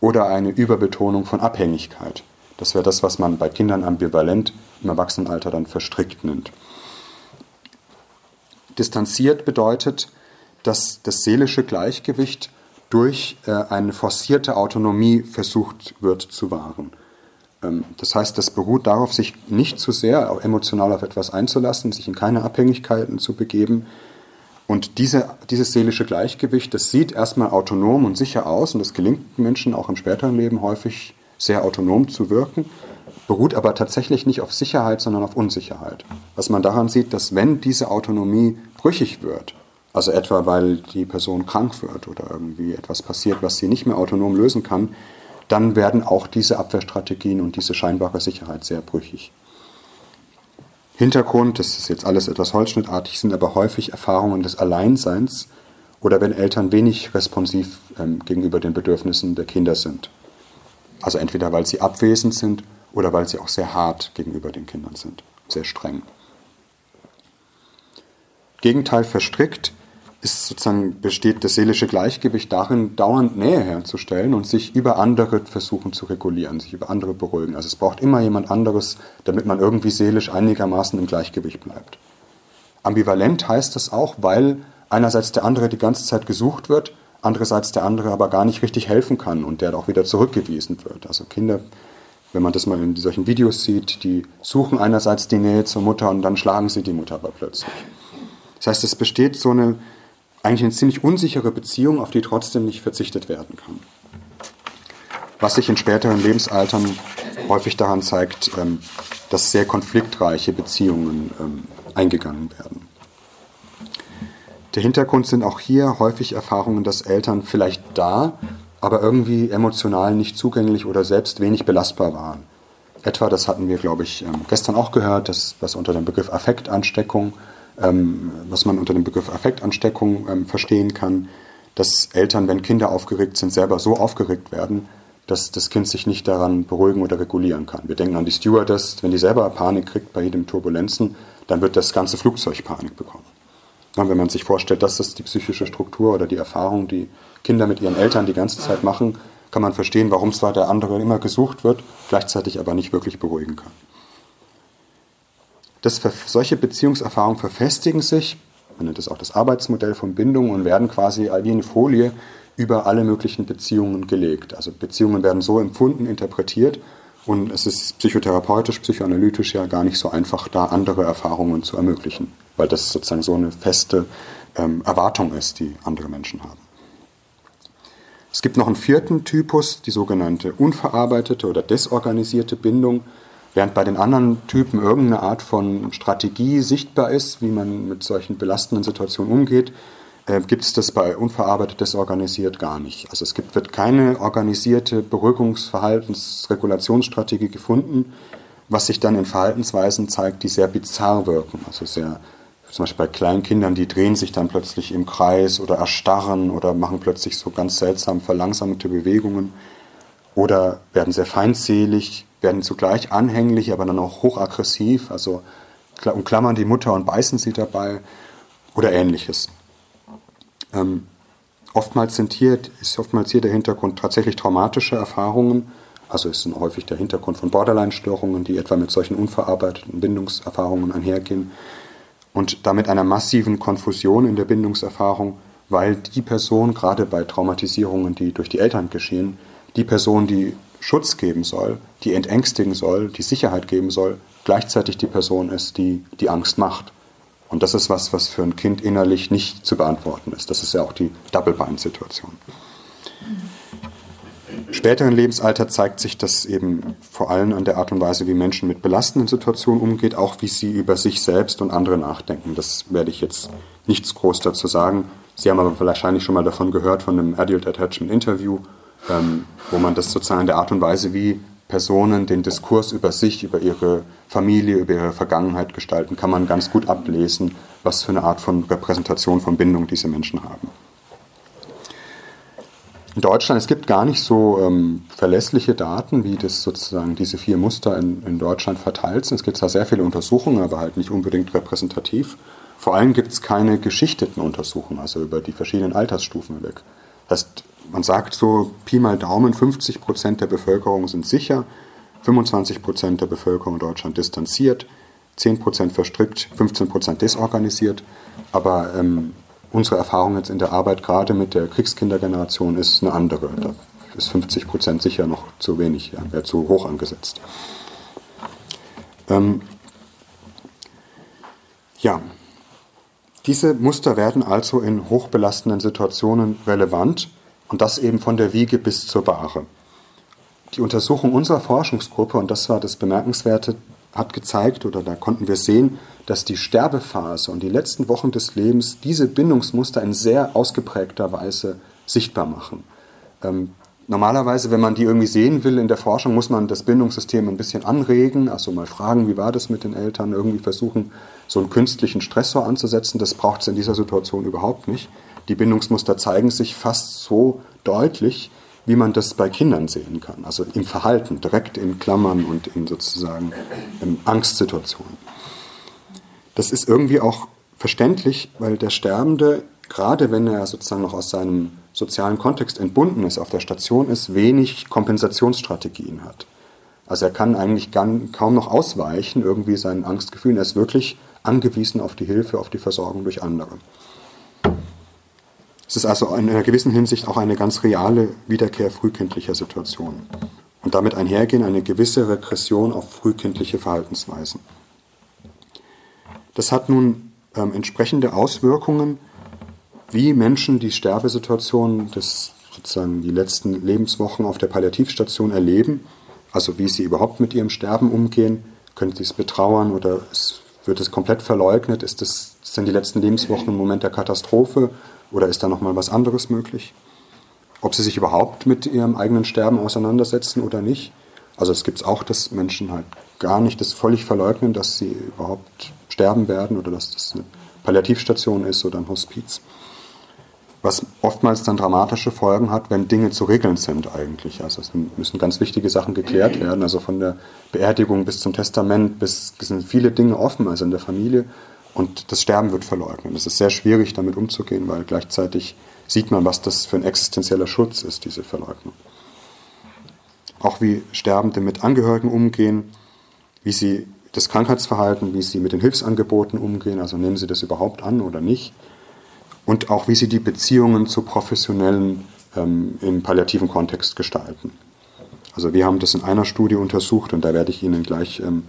oder eine Überbetonung von Abhängigkeit. Das wäre das, was man bei Kindern ambivalent im Erwachsenenalter dann verstrickt nennt. Distanziert bedeutet, dass das seelische Gleichgewicht durch äh, eine forcierte Autonomie versucht wird zu wahren. Ähm, das heißt, das beruht darauf, sich nicht zu sehr emotional auf etwas einzulassen, sich in keine Abhängigkeiten zu begeben, und diese, dieses seelische Gleichgewicht, das sieht erstmal autonom und sicher aus und es gelingt Menschen auch im späteren Leben häufig sehr autonom zu wirken, beruht aber tatsächlich nicht auf Sicherheit, sondern auf Unsicherheit. Was man daran sieht, dass wenn diese Autonomie brüchig wird, also etwa weil die Person krank wird oder irgendwie etwas passiert, was sie nicht mehr autonom lösen kann, dann werden auch diese Abwehrstrategien und diese scheinbare Sicherheit sehr brüchig. Hintergrund, das ist jetzt alles etwas holzschnittartig, sind aber häufig Erfahrungen des Alleinseins oder wenn Eltern wenig responsiv ähm, gegenüber den Bedürfnissen der Kinder sind. Also entweder weil sie abwesend sind oder weil sie auch sehr hart gegenüber den Kindern sind, sehr streng. Gegenteil verstrickt ist sozusagen besteht das seelische Gleichgewicht darin, dauernd Nähe herzustellen und sich über andere versuchen zu regulieren, sich über andere beruhigen. Also es braucht immer jemand anderes, damit man irgendwie seelisch einigermaßen im Gleichgewicht bleibt. Ambivalent heißt das auch, weil einerseits der andere die ganze Zeit gesucht wird, andererseits der andere aber gar nicht richtig helfen kann und der auch wieder zurückgewiesen wird. Also Kinder, wenn man das mal in solchen Videos sieht, die suchen einerseits die Nähe zur Mutter und dann schlagen sie die Mutter aber plötzlich. Das heißt, es besteht so eine eigentlich eine ziemlich unsichere Beziehung, auf die trotzdem nicht verzichtet werden kann. Was sich in späteren Lebensaltern häufig daran zeigt, ähm, dass sehr konfliktreiche Beziehungen ähm, eingegangen werden. Der Hintergrund sind auch hier häufig Erfahrungen, dass Eltern vielleicht da, aber irgendwie emotional nicht zugänglich oder selbst wenig belastbar waren. Etwa, das hatten wir, glaube ich, ähm, gestern auch gehört, das, was unter dem Begriff Affektansteckung ähm, was man unter dem Begriff Affektansteckung ähm, verstehen kann, dass Eltern, wenn Kinder aufgeregt sind, selber so aufgeregt werden, dass das Kind sich nicht daran beruhigen oder regulieren kann. Wir denken an die Stewardess, wenn die selber Panik kriegt bei jedem Turbulenzen, dann wird das ganze Flugzeug Panik bekommen. Und wenn man sich vorstellt, das ist die psychische Struktur oder die Erfahrung, die Kinder mit ihren Eltern die ganze Zeit machen, kann man verstehen, warum zwar der andere immer gesucht wird, gleichzeitig aber nicht wirklich beruhigen kann. Das, solche Beziehungserfahrungen verfestigen sich, man nennt es auch das Arbeitsmodell von Bindung und werden quasi wie eine Folie über alle möglichen Beziehungen gelegt. Also Beziehungen werden so empfunden, interpretiert und es ist psychotherapeutisch, psychoanalytisch ja gar nicht so einfach, da andere Erfahrungen zu ermöglichen, weil das sozusagen so eine feste ähm, Erwartung ist, die andere Menschen haben. Es gibt noch einen vierten Typus, die sogenannte unverarbeitete oder desorganisierte Bindung. Während bei den anderen Typen irgendeine Art von Strategie sichtbar ist, wie man mit solchen belastenden Situationen umgeht, äh, gibt es das bei unverarbeitet desorganisiert gar nicht. Also es gibt, wird keine organisierte Beruhigungsverhaltensregulationsstrategie gefunden, was sich dann in Verhaltensweisen zeigt, die sehr bizarr wirken, also sehr zum Beispiel bei kleinen Kindern, die drehen sich dann plötzlich im Kreis oder erstarren oder machen plötzlich so ganz seltsam verlangsamte Bewegungen oder werden sehr feindselig, werden zugleich anhänglich, aber dann auch hochaggressiv, also umklammern die Mutter und beißen sie dabei oder ähnliches. Ähm, oftmals sind hier, ist oftmals hier der Hintergrund tatsächlich traumatische Erfahrungen, also ist häufig der Hintergrund von Borderline-Störungen, die etwa mit solchen unverarbeiteten Bindungserfahrungen einhergehen und damit einer massiven Konfusion in der Bindungserfahrung, weil die Person, gerade bei Traumatisierungen, die durch die Eltern geschehen, die Person, die Schutz geben soll, die entängstigen soll, die Sicherheit geben soll, gleichzeitig die Person ist, die die Angst macht. Und das ist was, was für ein Kind innerlich nicht zu beantworten ist. Das ist ja auch die Double-Bind-Situation. Späteren Lebensalter zeigt sich das eben vor allem an der Art und Weise, wie Menschen mit belastenden Situationen umgehen, auch wie sie über sich selbst und andere nachdenken. Das werde ich jetzt nichts groß dazu sagen. Sie haben aber wahrscheinlich schon mal davon gehört, von einem Adult Attachment Interview, ähm, wo man das sozusagen in der Art und Weise, wie Personen den Diskurs über sich, über ihre Familie, über ihre Vergangenheit gestalten, kann man ganz gut ablesen, was für eine Art von Repräsentation von Bindung diese Menschen haben in Deutschland, es gibt gar nicht so ähm, verlässliche Daten, wie das sozusagen diese vier Muster in, in Deutschland verteilt sind. Es gibt zwar sehr viele Untersuchungen, aber halt nicht unbedingt repräsentativ. Vor allem gibt es keine geschichteten Untersuchungen, also über die verschiedenen Altersstufen hinweg. Das heißt, man sagt so, Pi mal Daumen, 50 Prozent der Bevölkerung sind sicher, 25 Prozent der Bevölkerung in Deutschland distanziert, 10 Prozent verstrickt, 15 Prozent desorganisiert. Aber ähm, unsere Erfahrung jetzt in der Arbeit gerade mit der Kriegskindergeneration ist eine andere. Da ist 50 Prozent sicher noch zu wenig, ja, wäre zu hoch angesetzt. Ähm, ja, diese Muster werden also in hochbelastenden Situationen relevant und das eben von der Wiege bis zur Bahre. Die Untersuchung unserer Forschungsgruppe, und das war das Bemerkenswerte, hat gezeigt oder da konnten wir sehen, dass die Sterbephase und die letzten Wochen des Lebens diese Bindungsmuster in sehr ausgeprägter Weise sichtbar machen. Ähm, normalerweise, wenn man die irgendwie sehen will in der Forschung, muss man das Bindungssystem ein bisschen anregen, also mal fragen, wie war das mit den Eltern, irgendwie versuchen, so einen künstlichen Stressor anzusetzen. Das braucht es in dieser Situation überhaupt nicht. Die Bindungsmuster zeigen sich fast so deutlich, wie man das bei Kindern sehen kann, also im Verhalten, direkt in Klammern und in sozusagen in Angstsituationen. Das ist irgendwie auch verständlich, weil der Sterbende, gerade wenn er sozusagen noch aus seinem sozialen Kontext entbunden ist, auf der Station ist, wenig Kompensationsstrategien hat. Also er kann eigentlich kaum noch ausweichen, irgendwie seinen Angstgefühlen. Er ist wirklich angewiesen auf die Hilfe, auf die Versorgung durch andere. Es ist also in einer gewissen Hinsicht auch eine ganz reale Wiederkehr frühkindlicher Situationen und damit einhergehen eine gewisse Regression auf frühkindliche Verhaltensweisen. Das hat nun ähm, entsprechende Auswirkungen, wie Menschen die Sterbesituation des sozusagen die letzten Lebenswochen auf der Palliativstation erleben, also wie sie überhaupt mit ihrem Sterben umgehen, können sie es betrauern oder es, wird es komplett verleugnet, ist das, sind die letzten Lebenswochen ein Moment der Katastrophe oder ist da noch mal was anderes möglich? Ob sie sich überhaupt mit ihrem eigenen Sterben auseinandersetzen oder nicht? Also es gibt auch, dass Menschen halt gar nicht das völlig verleugnen, dass sie überhaupt sterben werden oder dass das eine Palliativstation ist oder ein Hospiz. Was oftmals dann dramatische Folgen hat, wenn Dinge zu regeln sind eigentlich. Also es müssen ganz wichtige Sachen geklärt werden. Also von der Beerdigung bis zum Testament, bis sind viele Dinge offen, also in der Familie. Und das Sterben wird verleugnet. Es ist sehr schwierig, damit umzugehen, weil gleichzeitig sieht man, was das für ein existenzieller Schutz ist, diese Verleugnung. auch wie Sterbende mit Angehörigen umgehen, wie sie das Krankheitsverhalten, wie sie mit den Hilfsangeboten umgehen, also nehmen sie das überhaupt an oder nicht, und auch wie sie die Beziehungen zu Professionellen ähm, im palliativen Kontext gestalten. Also wir haben das in einer Studie untersucht und da werde ich Ihnen gleich ähm,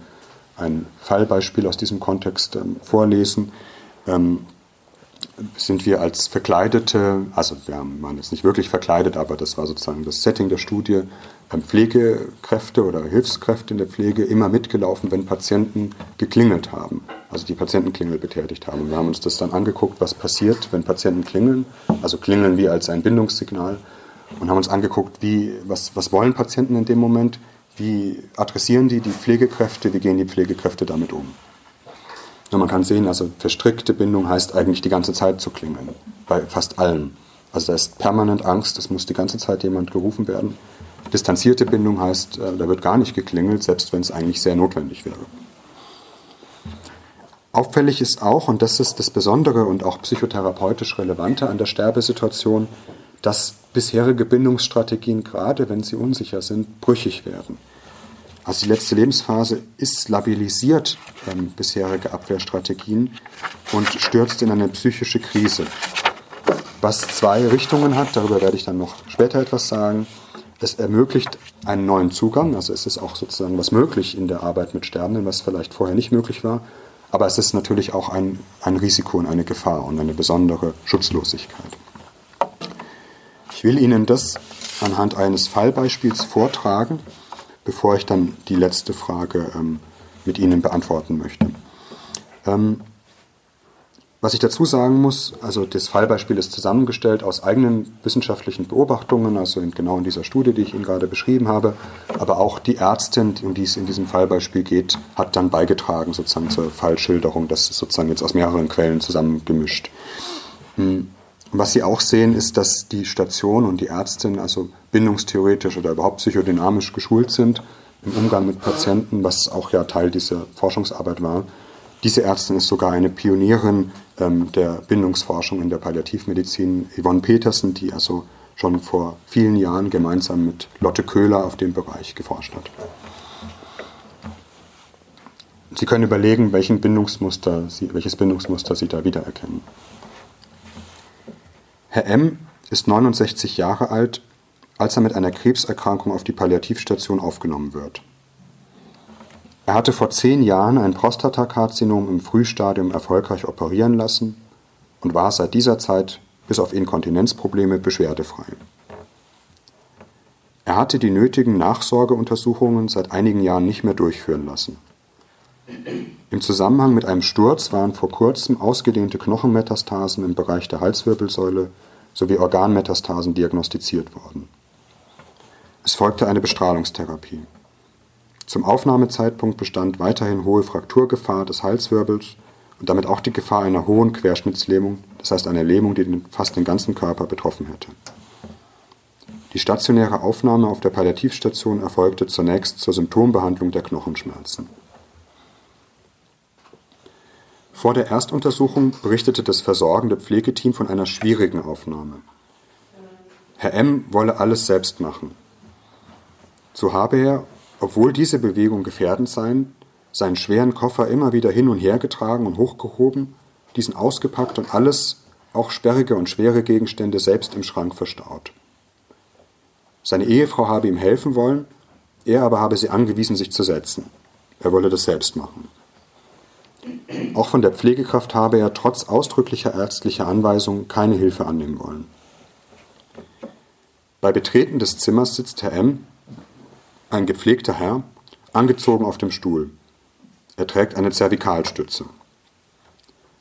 ein Fallbeispiel aus diesem Kontext ähm, vorlesen. Ähm, sind wir als Verkleidete, also wir waren jetzt nicht wirklich verkleidet, aber das war sozusagen das Setting der Studie, ähm, Pflegekräfte oder Hilfskräfte in der Pflege immer mitgelaufen, wenn Patienten geklingelt haben, also die Patientenklingel betätigt haben. Und wir haben uns das dann angeguckt, was passiert, wenn Patienten klingeln, also klingeln wir als ein Bindungssignal und haben uns angeguckt, wie, was, was wollen Patienten in dem Moment, wie adressieren die die Pflegekräfte, wie gehen die Pflegekräfte damit um. Und man kann sehen, also verstrickte Bindung heißt eigentlich die ganze Zeit zu klingeln, bei fast allen. Also da ist permanent Angst, es muss die ganze Zeit jemand gerufen werden. Distanzierte Bindung heißt, äh, da wird gar nicht geklingelt, selbst wenn es eigentlich sehr notwendig wäre. Auffällig ist auch, und das ist das Besondere und auch psychotherapeutisch Relevante an der Sterbesituation, dass bisherige Bindungsstrategien, gerade wenn sie unsicher sind, brüchig werden. Also die letzte Lebensphase ist labilisiert ähm, bisherige Abwehrstrategien und stürzt in eine psychische Krise. Was zwei Richtungen hat, darüber werde ich dann noch später etwas sagen. Es ermöglicht einen neuen Zugang, also es ist auch sozusagen was möglich in der Arbeit mit Sterbenden, was vielleicht vorher nicht möglich war. Aber es ist natürlich auch ein, ein Risiko und eine Gefahr und eine besondere Schutzlosigkeit. Ich will Ihnen das anhand eines Fallbeispiels vortragen bevor ich dann die letzte Frage ähm, mit Ihnen beantworten möchte. Ähm, was ich dazu sagen muss, also das Fallbeispiel ist zusammengestellt aus eigenen wissenschaftlichen Beobachtungen, also in, genau in dieser Studie, die ich Ihnen gerade beschrieben habe, aber auch die Ärztin, um die es in diesem Fallbeispiel geht, hat dann beigetragen sozusagen zur Fallschilderung, das ist sozusagen jetzt aus mehreren Quellen zusammengemischt. Hm. Was Sie auch sehen, ist, dass die Station und die Ärztin also bindungstheoretisch oder überhaupt psychodynamisch geschult sind im Umgang mit Patienten, was auch ja Teil dieser Forschungsarbeit war. Diese Ärztin ist sogar eine Pionierin ähm, der Bindungsforschung in der Palliativmedizin, Yvonne Petersen, die also schon vor vielen Jahren gemeinsam mit Lotte Köhler auf dem Bereich geforscht hat. Sie können überlegen, welchen Bindungsmuster Sie, welches Bindungsmuster Sie da wiedererkennen. Herr M. ist 69 Jahre alt, als er mit einer Krebserkrankung auf die Palliativstation aufgenommen wird. Er hatte vor zehn Jahren ein Prostatakarzinom im Frühstadium erfolgreich operieren lassen und war seit dieser Zeit bis auf Inkontinenzprobleme beschwerdefrei. Er hatte die nötigen Nachsorgeuntersuchungen seit einigen Jahren nicht mehr durchführen lassen. Im Zusammenhang mit einem Sturz waren vor kurzem ausgedehnte Knochenmetastasen im Bereich der Halswirbelsäule sowie Organmetastasen diagnostiziert worden. Es folgte eine Bestrahlungstherapie. Zum Aufnahmezeitpunkt bestand weiterhin hohe Frakturgefahr des Halswirbels und damit auch die Gefahr einer hohen Querschnittslähmung, das heißt einer Lähmung, die fast den ganzen Körper betroffen hätte. Die stationäre Aufnahme auf der Palliativstation erfolgte zunächst zur Symptombehandlung der Knochenschmerzen. Vor der Erstuntersuchung berichtete das versorgende Pflegeteam von einer schwierigen Aufnahme. Herr M. wolle alles selbst machen. So habe er, obwohl diese Bewegung gefährdend seien, seinen schweren Koffer immer wieder hin und her getragen und hochgehoben, diesen ausgepackt und alles, auch sperrige und schwere Gegenstände, selbst im Schrank verstaut. Seine Ehefrau habe ihm helfen wollen, er aber habe sie angewiesen, sich zu setzen. Er wolle das selbst machen. Auch von der Pflegekraft habe er trotz ausdrücklicher ärztlicher Anweisung keine Hilfe annehmen wollen. Bei Betreten des Zimmers sitzt Herr M., ein gepflegter Herr, angezogen auf dem Stuhl. Er trägt eine Zervikalstütze.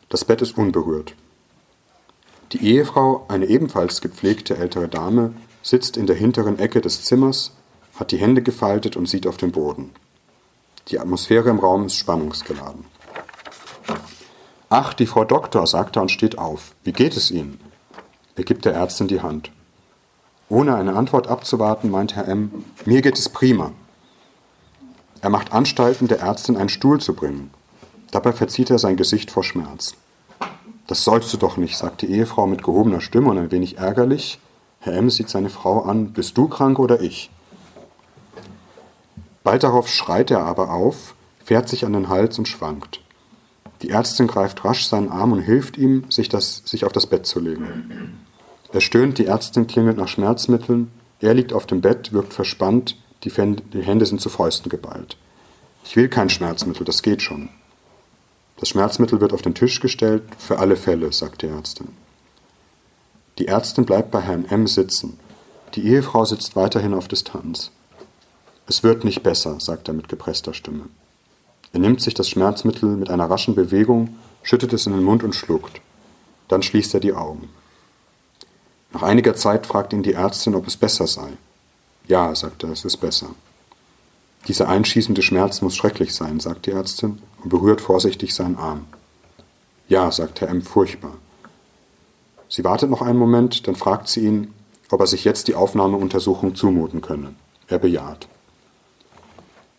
Das Bett ist unberührt. Die Ehefrau, eine ebenfalls gepflegte ältere Dame, sitzt in der hinteren Ecke des Zimmers, hat die Hände gefaltet und sieht auf den Boden. Die Atmosphäre im Raum ist spannungsgeladen. Ach, die Frau Doktor, sagt er und steht auf. Wie geht es Ihnen? Er gibt der Ärztin die Hand. Ohne eine Antwort abzuwarten, meint Herr M., mir geht es prima. Er macht Anstalten, der Ärztin einen Stuhl zu bringen. Dabei verzieht er sein Gesicht vor Schmerz. Das sollst du doch nicht, sagt die Ehefrau mit gehobener Stimme und ein wenig ärgerlich. Herr M. sieht seine Frau an. Bist du krank oder ich? Bald darauf schreit er aber auf, fährt sich an den Hals und schwankt. Die Ärztin greift rasch seinen Arm und hilft ihm, sich, das, sich auf das Bett zu legen. Er stöhnt, die Ärztin klingelt nach Schmerzmitteln, er liegt auf dem Bett, wirkt verspannt, die, Hände sind zu Fäusten geballt. Ich will kein Schmerzmittel, das geht schon. Das Schmerzmittel wird auf den Tisch gestellt, für alle Fälle, sagt die Ärztin. Die Ärztin bleibt bei Herrn M sitzen. Die Ehefrau sitzt weiterhin auf Distanz. Es wird nicht besser, sagt er mit gepresster Stimme. Er nimmt sich das Schmerzmittel mit einer raschen Bewegung, schüttet es in den Mund und schluckt. Dann schließt er die Augen. Nach einiger Zeit fragt ihn die Ärztin, ob es besser sei. Ja, sagt er, es ist besser. Dieser einschießende Schmerz muss schrecklich sein, sagt die Ärztin und berührt vorsichtig seinen Arm. Ja, sagt Herr M. furchtbar. Sie wartet noch einen Moment, dann fragt sie ihn, ob er sich jetzt die Aufnahmeuntersuchung zumuten könne. Er bejaht.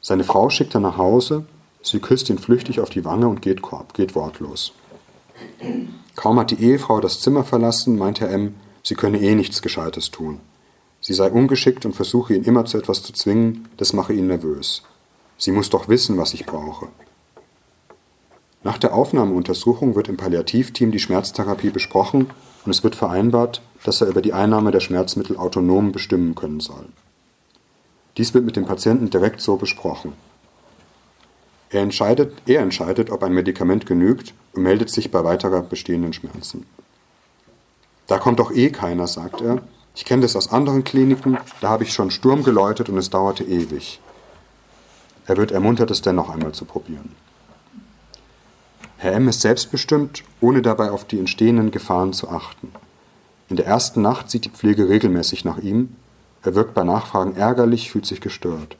Seine Frau schickt er nach Hause, sie küsst ihn flüchtig auf die Wange und geht, geht wortlos. Kaum hat die Ehefrau das Zimmer verlassen, meint Herr M., sie könne eh nichts Gescheites tun. Sie sei ungeschickt und versuche ihn immer zu etwas zu zwingen, das mache ihn nervös. Sie muss doch wissen, was ich brauche. Nach der Aufnahmeuntersuchung wird im Palliativteam die Schmerztherapie besprochen und es wird vereinbart, dass er über die Einnahme der Schmerzmittel autonom bestimmen können soll. Dies wird mit dem Patienten direkt so besprochen. Er entscheidet, er entscheidet, ob ein Medikament genügt und meldet sich bei weiterer bestehenden Schmerzen. Da kommt doch eh keiner, sagt er, ich kenne das aus anderen Kliniken, da habe ich schon Sturm geläutet und es dauerte ewig. Er wird ermuntert, es dennoch einmal zu probieren. Herr M. ist selbstbestimmt, ohne dabei auf die entstehenden Gefahren zu achten. In der ersten Nacht sieht die Pflege regelmäßig nach ihm. Er wirkt bei Nachfragen ärgerlich, fühlt sich gestört.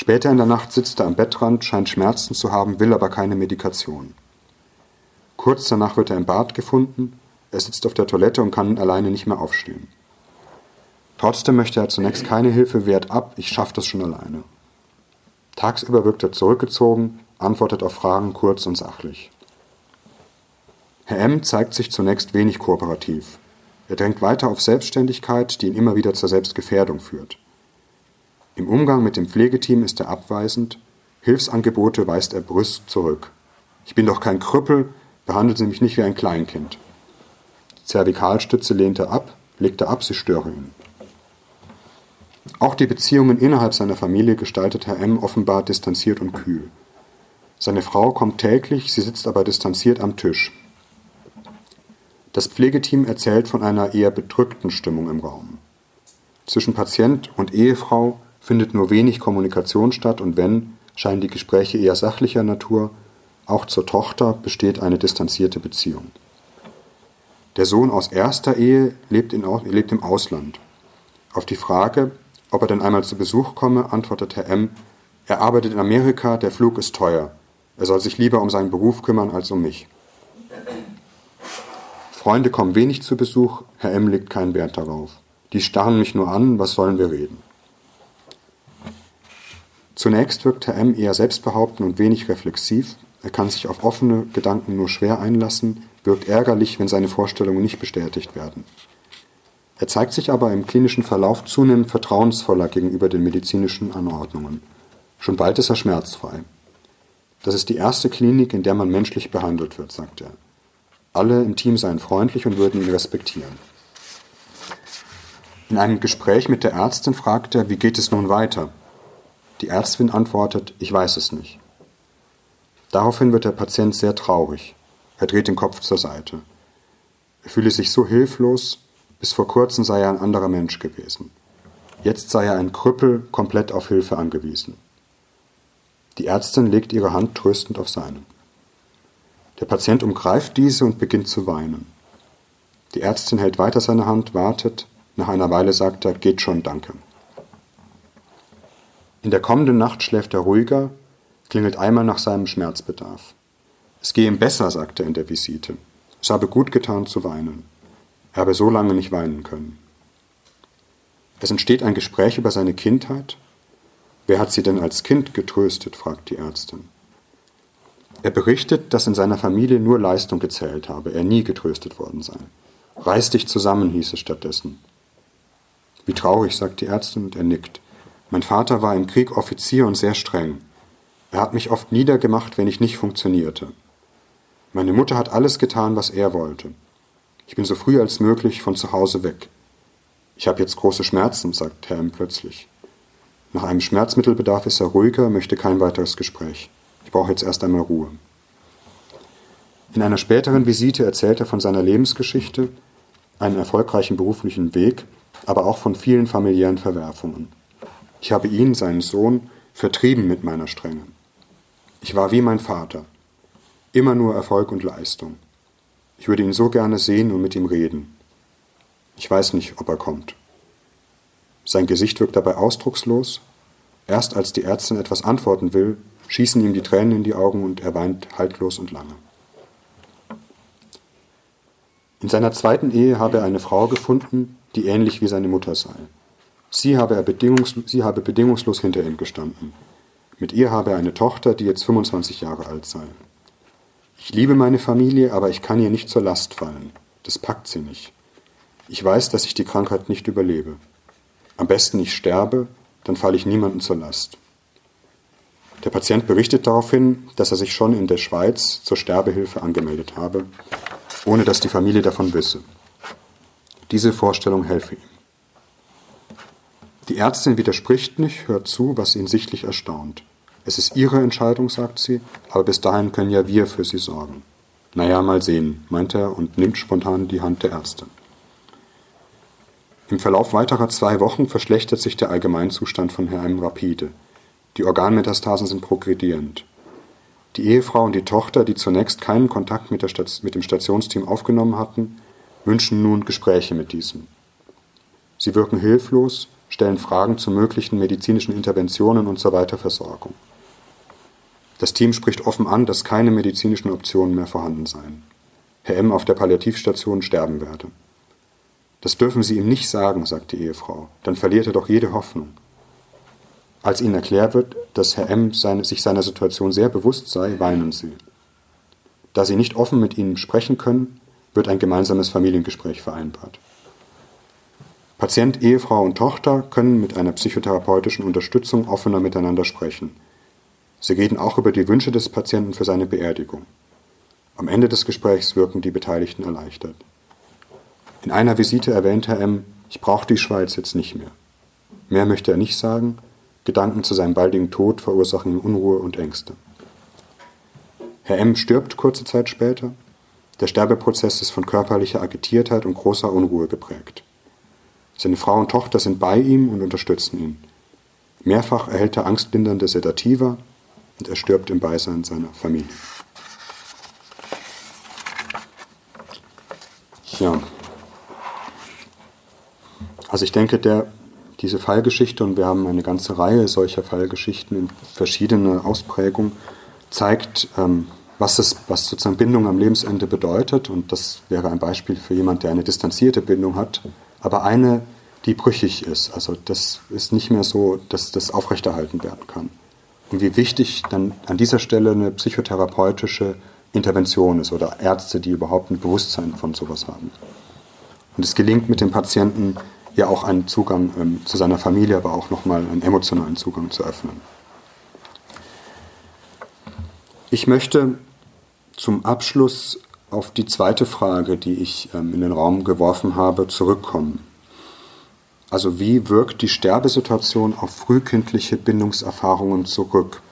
Später in der Nacht sitzt er am Bettrand, scheint Schmerzen zu haben, will aber keine Medikation. Kurz danach wird er im Bad gefunden. Er sitzt auf der Toilette und kann alleine nicht mehr aufstehen. Trotzdem möchte er zunächst keine Hilfe, wehrt ab, ich schaffe das schon alleine. Tagsüber wirkt er zurückgezogen, antwortet auf Fragen kurz und sachlich. Herr M. zeigt sich zunächst wenig kooperativ. Er drängt weiter auf Selbstständigkeit, die ihn immer wieder zur Selbstgefährdung führt. Im Umgang mit dem Pflegeteam ist er abweisend, Hilfsangebote weist er brüsk zurück. Ich bin doch kein Krüppel, behandeln Sie mich nicht wie ein Kleinkind. Die Zervikalstütze lehnt er ab, legte ab, sie störe ihn. Auch die Beziehungen innerhalb seiner Familie gestaltet Herr M. offenbar distanziert und kühl. Seine Frau kommt täglich, sie sitzt aber distanziert am Tisch. Das Pflegeteam erzählt von einer eher bedrückten Stimmung im Raum. Zwischen Patient und Ehefrau findet nur wenig Kommunikation statt und wenn, scheinen die Gespräche eher sachlicher Natur, auch zur Tochter besteht eine distanzierte Beziehung. Der Sohn aus erster Ehe lebt, in, lebt im Ausland. Auf die Frage, ob er denn einmal zu Besuch komme, antwortet Herr M., er arbeitet in Amerika, der Flug ist teuer. Er soll sich lieber um seinen Beruf kümmern als um mich. Freunde kommen wenig zu Besuch, Herr M. legt keinen Wert darauf. Die starren mich nur an, was sollen wir reden? Zunächst wirkt Herr M. eher selbstbehauptend und wenig reflexiv. Er kann sich auf offene Gedanken nur schwer einlassen, wirkt ärgerlich, wenn seine Vorstellungen nicht bestätigt werden. Er zeigt sich aber im klinischen Verlauf zunehmend vertrauensvoller gegenüber den medizinischen Anordnungen. Schon bald ist er schmerzfrei. Das ist die erste Klinik, in der man menschlich behandelt wird, sagt er. Alle im Team seien freundlich und würden ihn respektieren. In einem Gespräch mit der Ärztin fragt er, wie geht es nun weiter? Die Ärztin antwortet, ich weiß es nicht. Daraufhin wird der Patient sehr traurig. Er dreht den Kopf zur Seite. Er fühle sich so hilflos, bis vor kurzem sei er ein anderer Mensch gewesen. Jetzt sei er ein Krüppel, komplett auf Hilfe angewiesen. Die Ärztin legt ihre Hand tröstend auf seine. Der Patient umgreift diese und beginnt zu weinen. Die Ärztin hält weiter seine Hand, wartet. Nach einer Weile sagt er, geht schon, danke. In der kommenden Nacht schläft er ruhiger, klingelt einmal nach seinem Schmerzbedarf. Es gehe ihm besser, sagt er in der Visite. Es habe gut getan zu weinen. Er habe so lange nicht weinen können. Es entsteht ein Gespräch über seine Kindheit. Wer hat sie denn als Kind getröstet? fragt die Ärztin. Er berichtet, dass in seiner Familie nur Leistung gezählt habe, er nie getröstet worden sei. Reiß dich zusammen, hieß es stattdessen. Wie traurig, sagt die Ärztin und er nickt. Mein Vater war im Krieg Offizier und sehr streng. Er hat mich oft niedergemacht, wenn ich nicht funktionierte. Meine Mutter hat alles getan, was er wollte. Ich bin so früh als möglich von zu Hause weg. Ich habe jetzt große Schmerzen, sagt Herr M. plötzlich. Nach einem Schmerzmittel bedarf es er ruhiger, möchte kein weiteres Gespräch. Ich brauche jetzt erst einmal Ruhe. In einer späteren Visite erzählt er von seiner Lebensgeschichte, einen erfolgreichen beruflichen Weg, aber auch von vielen familiären Verwerfungen. Ich habe ihn, seinen Sohn, vertrieben mit meiner Strenge. Ich war wie mein Vater. Immer nur Erfolg und Leistung. Ich würde ihn so gerne sehen und mit ihm reden. Ich weiß nicht, ob er kommt. Sein Gesicht wirkt dabei ausdruckslos. Erst als die Ärztin etwas antworten will, schießen ihm die Tränen in die Augen und er weint haltlos und lange. In seiner zweiten Ehe habe er eine Frau gefunden, die ähnlich wie seine Mutter sei. Sie habe, er bedingungs sie habe bedingungslos hinter ihm gestanden. Mit ihr habe er eine Tochter, die jetzt 25 Jahre alt sei. Ich liebe meine Familie, aber ich kann ihr nicht zur Last fallen. Das packt sie nicht. Ich weiß, dass ich die Krankheit nicht überlebe. Am besten ich sterbe, dann falle ich niemandem zur Last. Der Patient berichtet daraufhin, dass er sich schon in der Schweiz zur Sterbehilfe angemeldet habe, ohne dass die Familie davon wisse. Diese Vorstellung helfe ihm. Die Ärztin widerspricht nicht, hört zu, was ihn sichtlich erstaunt. Es ist ihre Entscheidung, sagt sie, aber bis dahin können ja wir für sie sorgen. Naja, mal sehen, meint er und nimmt spontan die Hand der Ärztin. Im Verlauf weiterer zwei Wochen verschlechtert sich der Allgemeinzustand von Herrn rapide. Die Organmetastasen sind progredierend. Die Ehefrau und die Tochter, die zunächst keinen Kontakt mit, mit, dem Stationsteam aufgenommen hatten, wünschen nun Gespräche mit diesem. Sie wirken hilflos, stellen Fragen zu möglichen medizinischen Interventionen und zur Weiterversorgung. Das Team spricht offen an, dass keine medizinischen Optionen mehr vorhanden seien. Herr M. auf der Palliativstation sterben werde. Das dürfen Sie ihm nicht sagen, sagt die Ehefrau, dann verliert er doch jede Hoffnung. Als ihnen erklärt wird, dass Herr M. Seine, sich seiner Situation sehr bewusst sei, weinen sie. Da sie nicht offen mit ihnen sprechen können, wird ein gemeinsames Familiengespräch vereinbart. Patient, Ehefrau und Tochter können mit einer psychotherapeutischen Unterstützung offener miteinander sprechen. Sie reden auch über die Wünsche des Patienten für seine Beerdigung. Am Ende des Gesprächs wirken die Beteiligten erleichtert. In einer Visite erwähnt Herr M., ich brauche die Schweiz jetzt nicht mehr. Mehr möchte er nicht sagen, Gedanken zu seinem baldigen Tod verursachen Unruhe und Ängste. Herr M. stirbt kurze Zeit später. Der Sterbeprozess ist von körperlicher Agitiertheit und großer Unruhe geprägt. Seine Frau und Tochter sind bei ihm und unterstützen ihn. Mehrfach erhält er angstbindernde Sedativa und er stirbt im Beisein seiner Familie. Ja. Also ich denke, der, diese Fallgeschichte, und wir haben eine ganze Reihe solcher Fallgeschichten in verschiedener Ausprägung, zeigt, ähm, was, es, was sozusagen Bindung am Lebensende bedeutet. Und das wäre ein Beispiel für jemand, der eine distanzierte Bindung hat, aber eine, die brüchig ist. Also das ist nicht mehr so, dass das aufrechterhalten werden kann und wie wichtig dann an dieser Stelle eine psychotherapeutische Intervention ist oder Ärzte, die überhaupt ein Bewusstsein von sowas haben. Und es gelingt mit dem Patienten ja auch einen Zugang ähm, zu seiner Familie, aber auch nochmal einen emotionalen Zugang zu öffnen. Ich möchte zum Abschluss auf die zweite Frage, die ich ähm, in den Raum geworfen habe, zurückkommen. Also wie wirkt die Sterbesituation auf frühkindliche Bindungserfahrungen zurück?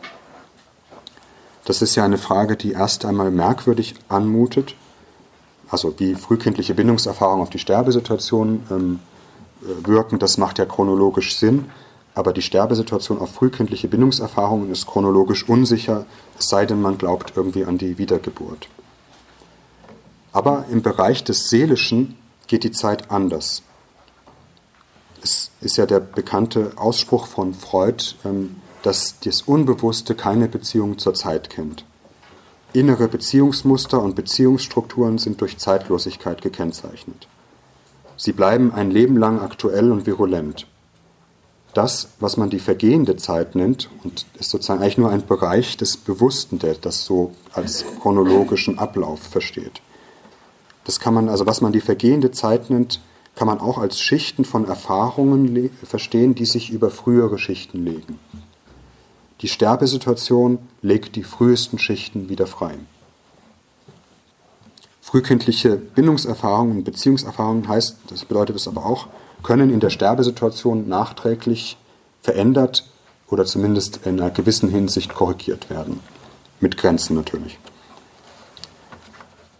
Das ist ja eine Frage, die erst einmal merkwürdig anmutet. Also wie frühkindliche Bindungserfahrungen auf die Sterbesituation ähm, äh, wirken, das macht ja chronologisch Sinn. Aber die Sterbesituation auf frühkindliche Bindungserfahrungen ist chronologisch unsicher, es sei denn, man glaubt irgendwie an die Wiedergeburt. Aber im Bereich des Seelischen geht die Zeit anders. Es ist ja der bekannte Ausspruch von Freud, ähm, dass das Unbewusste keine Beziehung zur Zeit kennt. Innere Beziehungsmuster und Beziehungsstrukturen sind durch Zeitlosigkeit gekennzeichnet. Sie bleiben ein Leben lang aktuell und virulent. Das, was man die vergehende Zeit nennt, und ist sozusagen eigentlich nur ein Bereich des Bewussten, der das so als chronologischen Ablauf versteht. Das kann man, also was man die vergehende Zeit nennt, kann man auch als Schichten von Erfahrungen verstehen, die sich über frühere Schichten legen. Die Sterbesituation legt die frühesten Schichten wieder frei. Frühkindliche Bindungserfahrungen und Beziehungserfahrungen heißt, das bedeutet es aber auch, können in der Sterbesituation nachträglich verändert oder zumindest in einer gewissen Hinsicht korrigiert werden. Mit Grenzen natürlich.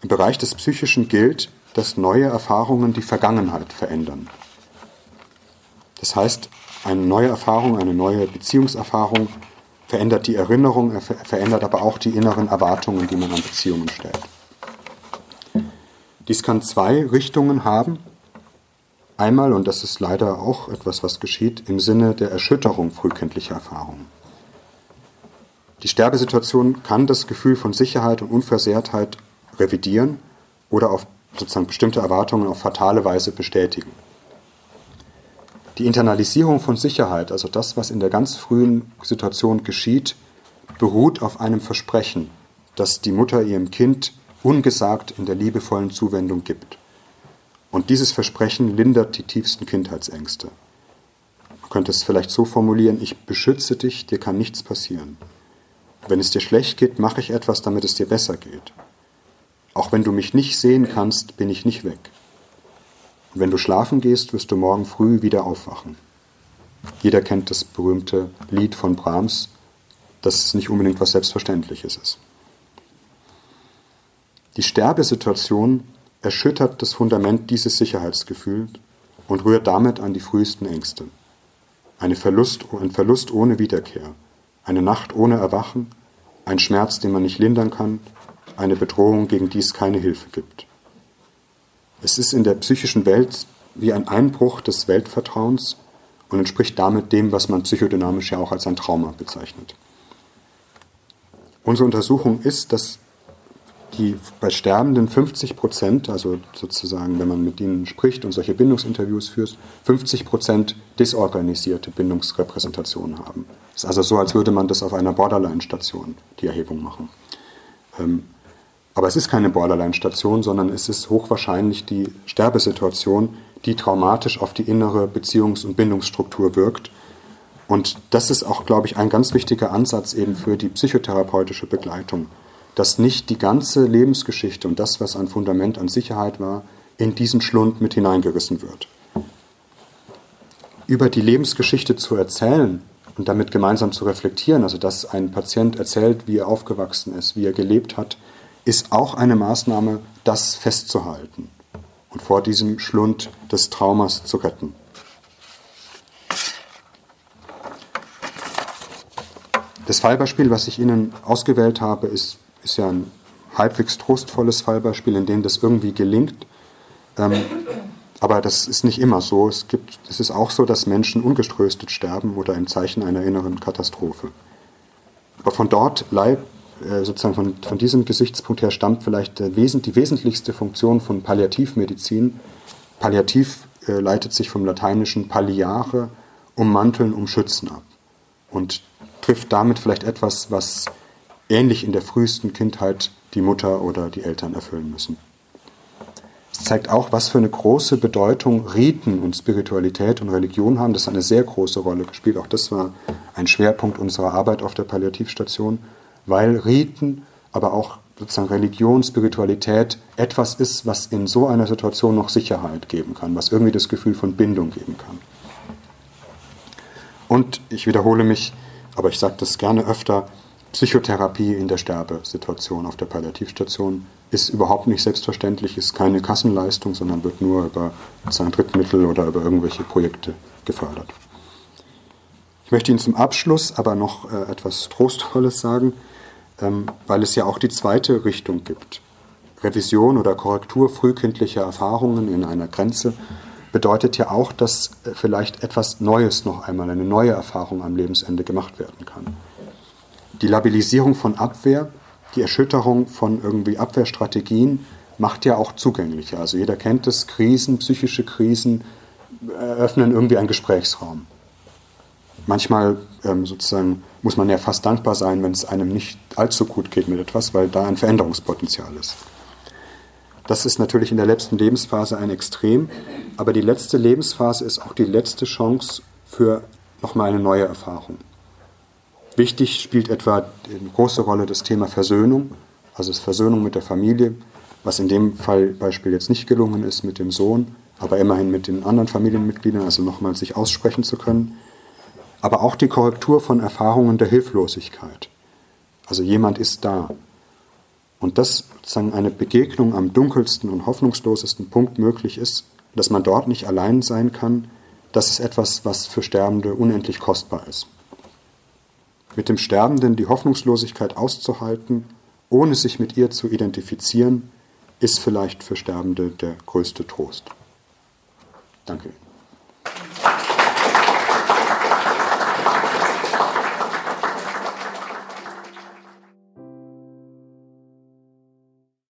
Im Bereich des Psychischen gilt, dass neue Erfahrungen die Vergangenheit verändern. Das heißt, eine neue Erfahrung, eine neue Beziehungserfahrung verändert die Erinnerung, verändert aber auch die inneren Erwartungen, die man an Beziehungen stellt. Dies kann zwei Richtungen haben. Einmal, und das ist leider auch etwas, was geschieht, im Sinne der Erschütterung frühkindlicher Erfahrungen. Die Sterbesituation kann das Gefühl von Sicherheit und Unversehrtheit revidieren oder auf sozusagen bestimmte Erwartungen auf fatale Weise bestätigen. Die Internalisierung von Sicherheit, also das, was in der ganz frühen Situation geschieht, beruht auf einem Versprechen, das die Mutter ihrem Kind ungesagt in der liebevollen Zuwendung gibt. Und dieses Versprechen lindert die tiefsten Kindheitsängste. Man könnte es vielleicht so formulieren, ich beschütze dich, dir kann nichts passieren. Wenn es dir schlecht geht, mache ich etwas, damit es dir besser geht. Auch wenn du mich nicht sehen kannst, bin ich nicht weg. Und wenn du schlafen gehst, wirst du morgen früh wieder aufwachen. Jeder kennt das berühmte Lied von Brahms, dass es nicht unbedingt was Selbstverständliches ist. Die Sterbesituation erschüttert das Fundament dieses Sicherheitsgefühls und rührt damit an die frühesten Ängste. Eine Verlust, ein Verlust ohne Wiederkehr, eine Nacht ohne Erwachen, ein Schmerz, den man nicht lindern kann, eine Bedrohung, gegen die es keine Hilfe gibt. Es ist in der psychischen Welt wie ein Einbruch des Weltvertrauens und entspricht damit dem, was man psychodynamisch ja auch als ein Trauma bezeichnet. Unsere Untersuchung ist, dass die bei Sterbenden 50 Prozent, also sozusagen, wenn man mit ihnen spricht und solche Bindungsinterviews führt, 50 Prozent desorganisierte Bindungsrepräsentationen haben. Es ist also so, als würde man das auf einer Borderline-Station, die Erhebung machen. Ähm, aber es ist keine Borderline-Station, sondern es ist hochwahrscheinlich die Sterbesituation, die traumatisch auf die innere Beziehungs- und Bindungsstruktur wirkt. Und das ist auch, glaube ich, ein ganz wichtiger Ansatz eben für die psychotherapeutische Begleitung, dass nicht die ganze Lebensgeschichte und das, was ein Fundament an Sicherheit war, in diesen Schlund mit hineingerissen wird. Über die Lebensgeschichte zu erzählen und damit gemeinsam zu reflektieren, also dass ein Patient erzählt, wie er aufgewachsen ist, wie er gelebt hat, ist auch eine Maßnahme, das festzuhalten und vor diesem Schlund des Traumas zu retten. Das Fallbeispiel, was ich Ihnen ausgewählt habe, ist, ist ja ein halbwegs trostvolles Fallbeispiel, in dem das irgendwie gelingt. Ähm, aber das ist nicht immer so. Es, gibt, es ist auch so, dass Menschen ungeströstet sterben oder im Zeichen einer inneren Katastrophe. Aber von dort sozusagen von, von diesem Gesichtspunkt her stammt vielleicht die wesentlichste Funktion von Palliativmedizin. Palliativ äh, leitet sich vom lateinischen palliare, ummanteln, umschützen ab und trifft damit vielleicht etwas, was ähnlich in der frühesten Kindheit die Mutter oder die Eltern erfüllen müssen. Es zeigt auch, was für eine große Bedeutung Riten und Spiritualität und Religion haben. Das hat eine sehr große Rolle gespielt. Auch das war ein Schwerpunkt unserer Arbeit auf der Palliativstation weil Riten, aber auch sozusagen Religion, Spiritualität etwas ist, was in so einer Situation noch Sicherheit geben kann, was irgendwie das Gefühl von Bindung geben kann. Und ich wiederhole mich, aber ich sage das gerne öfter, Psychotherapie in der Sterbesituation auf der Palliativstation ist überhaupt nicht selbstverständlich, ist keine Kassenleistung, sondern wird nur über sozusagen Drittmittel oder über irgendwelche Projekte gefördert. Ich möchte Ihnen zum Abschluss aber noch äh, etwas Trostvolles sagen weil es ja auch die zweite Richtung gibt. Revision oder Korrektur frühkindlicher Erfahrungen in einer Grenze bedeutet ja auch, dass äh, vielleicht etwas Neues noch einmal, eine neue Erfahrung am Lebensende gemacht werden kann. Die Labilisierung von Abwehr, die Erschütterung von irgendwie Abwehrstrategien macht ja auch zugänglicher. Also jeder kennt es, Krisen, psychische Krisen eröffnen irgendwie einen Gesprächsraum. Manchmal ähm, sozusagen muss man ja fast dankbar sein, wenn es einem nicht allzu gut geht mit etwas, weil da ein Veränderungspotenzial ist. Das ist natürlich in der letzten Lebensphase ein Extrem, aber die letzte Lebensphase ist auch die letzte Chance für nochmal eine neue Erfahrung. Wichtig spielt etwa eine große Rolle das Thema Versöhnung, also das Versöhnung mit der Familie, was in dem Fall Beispiel jetzt nicht gelungen ist mit dem Sohn, aber immerhin mit den anderen Familienmitgliedern, also nochmal sich aussprechen zu können. Aber auch die Korrektur von Erfahrungen der Hilflosigkeit. Also jemand ist da. Und dass sozusagen eine Begegnung am dunkelsten und hoffnungslosesten Punkt möglich ist, dass man dort nicht allein sein kann, das ist etwas, was für Sterbende unendlich kostbar ist. Mit dem Sterbenden die Hoffnungslosigkeit auszuhalten, ohne sich mit ihr zu identifizieren, ist vielleicht für Sterbende der größte Trost. Danke.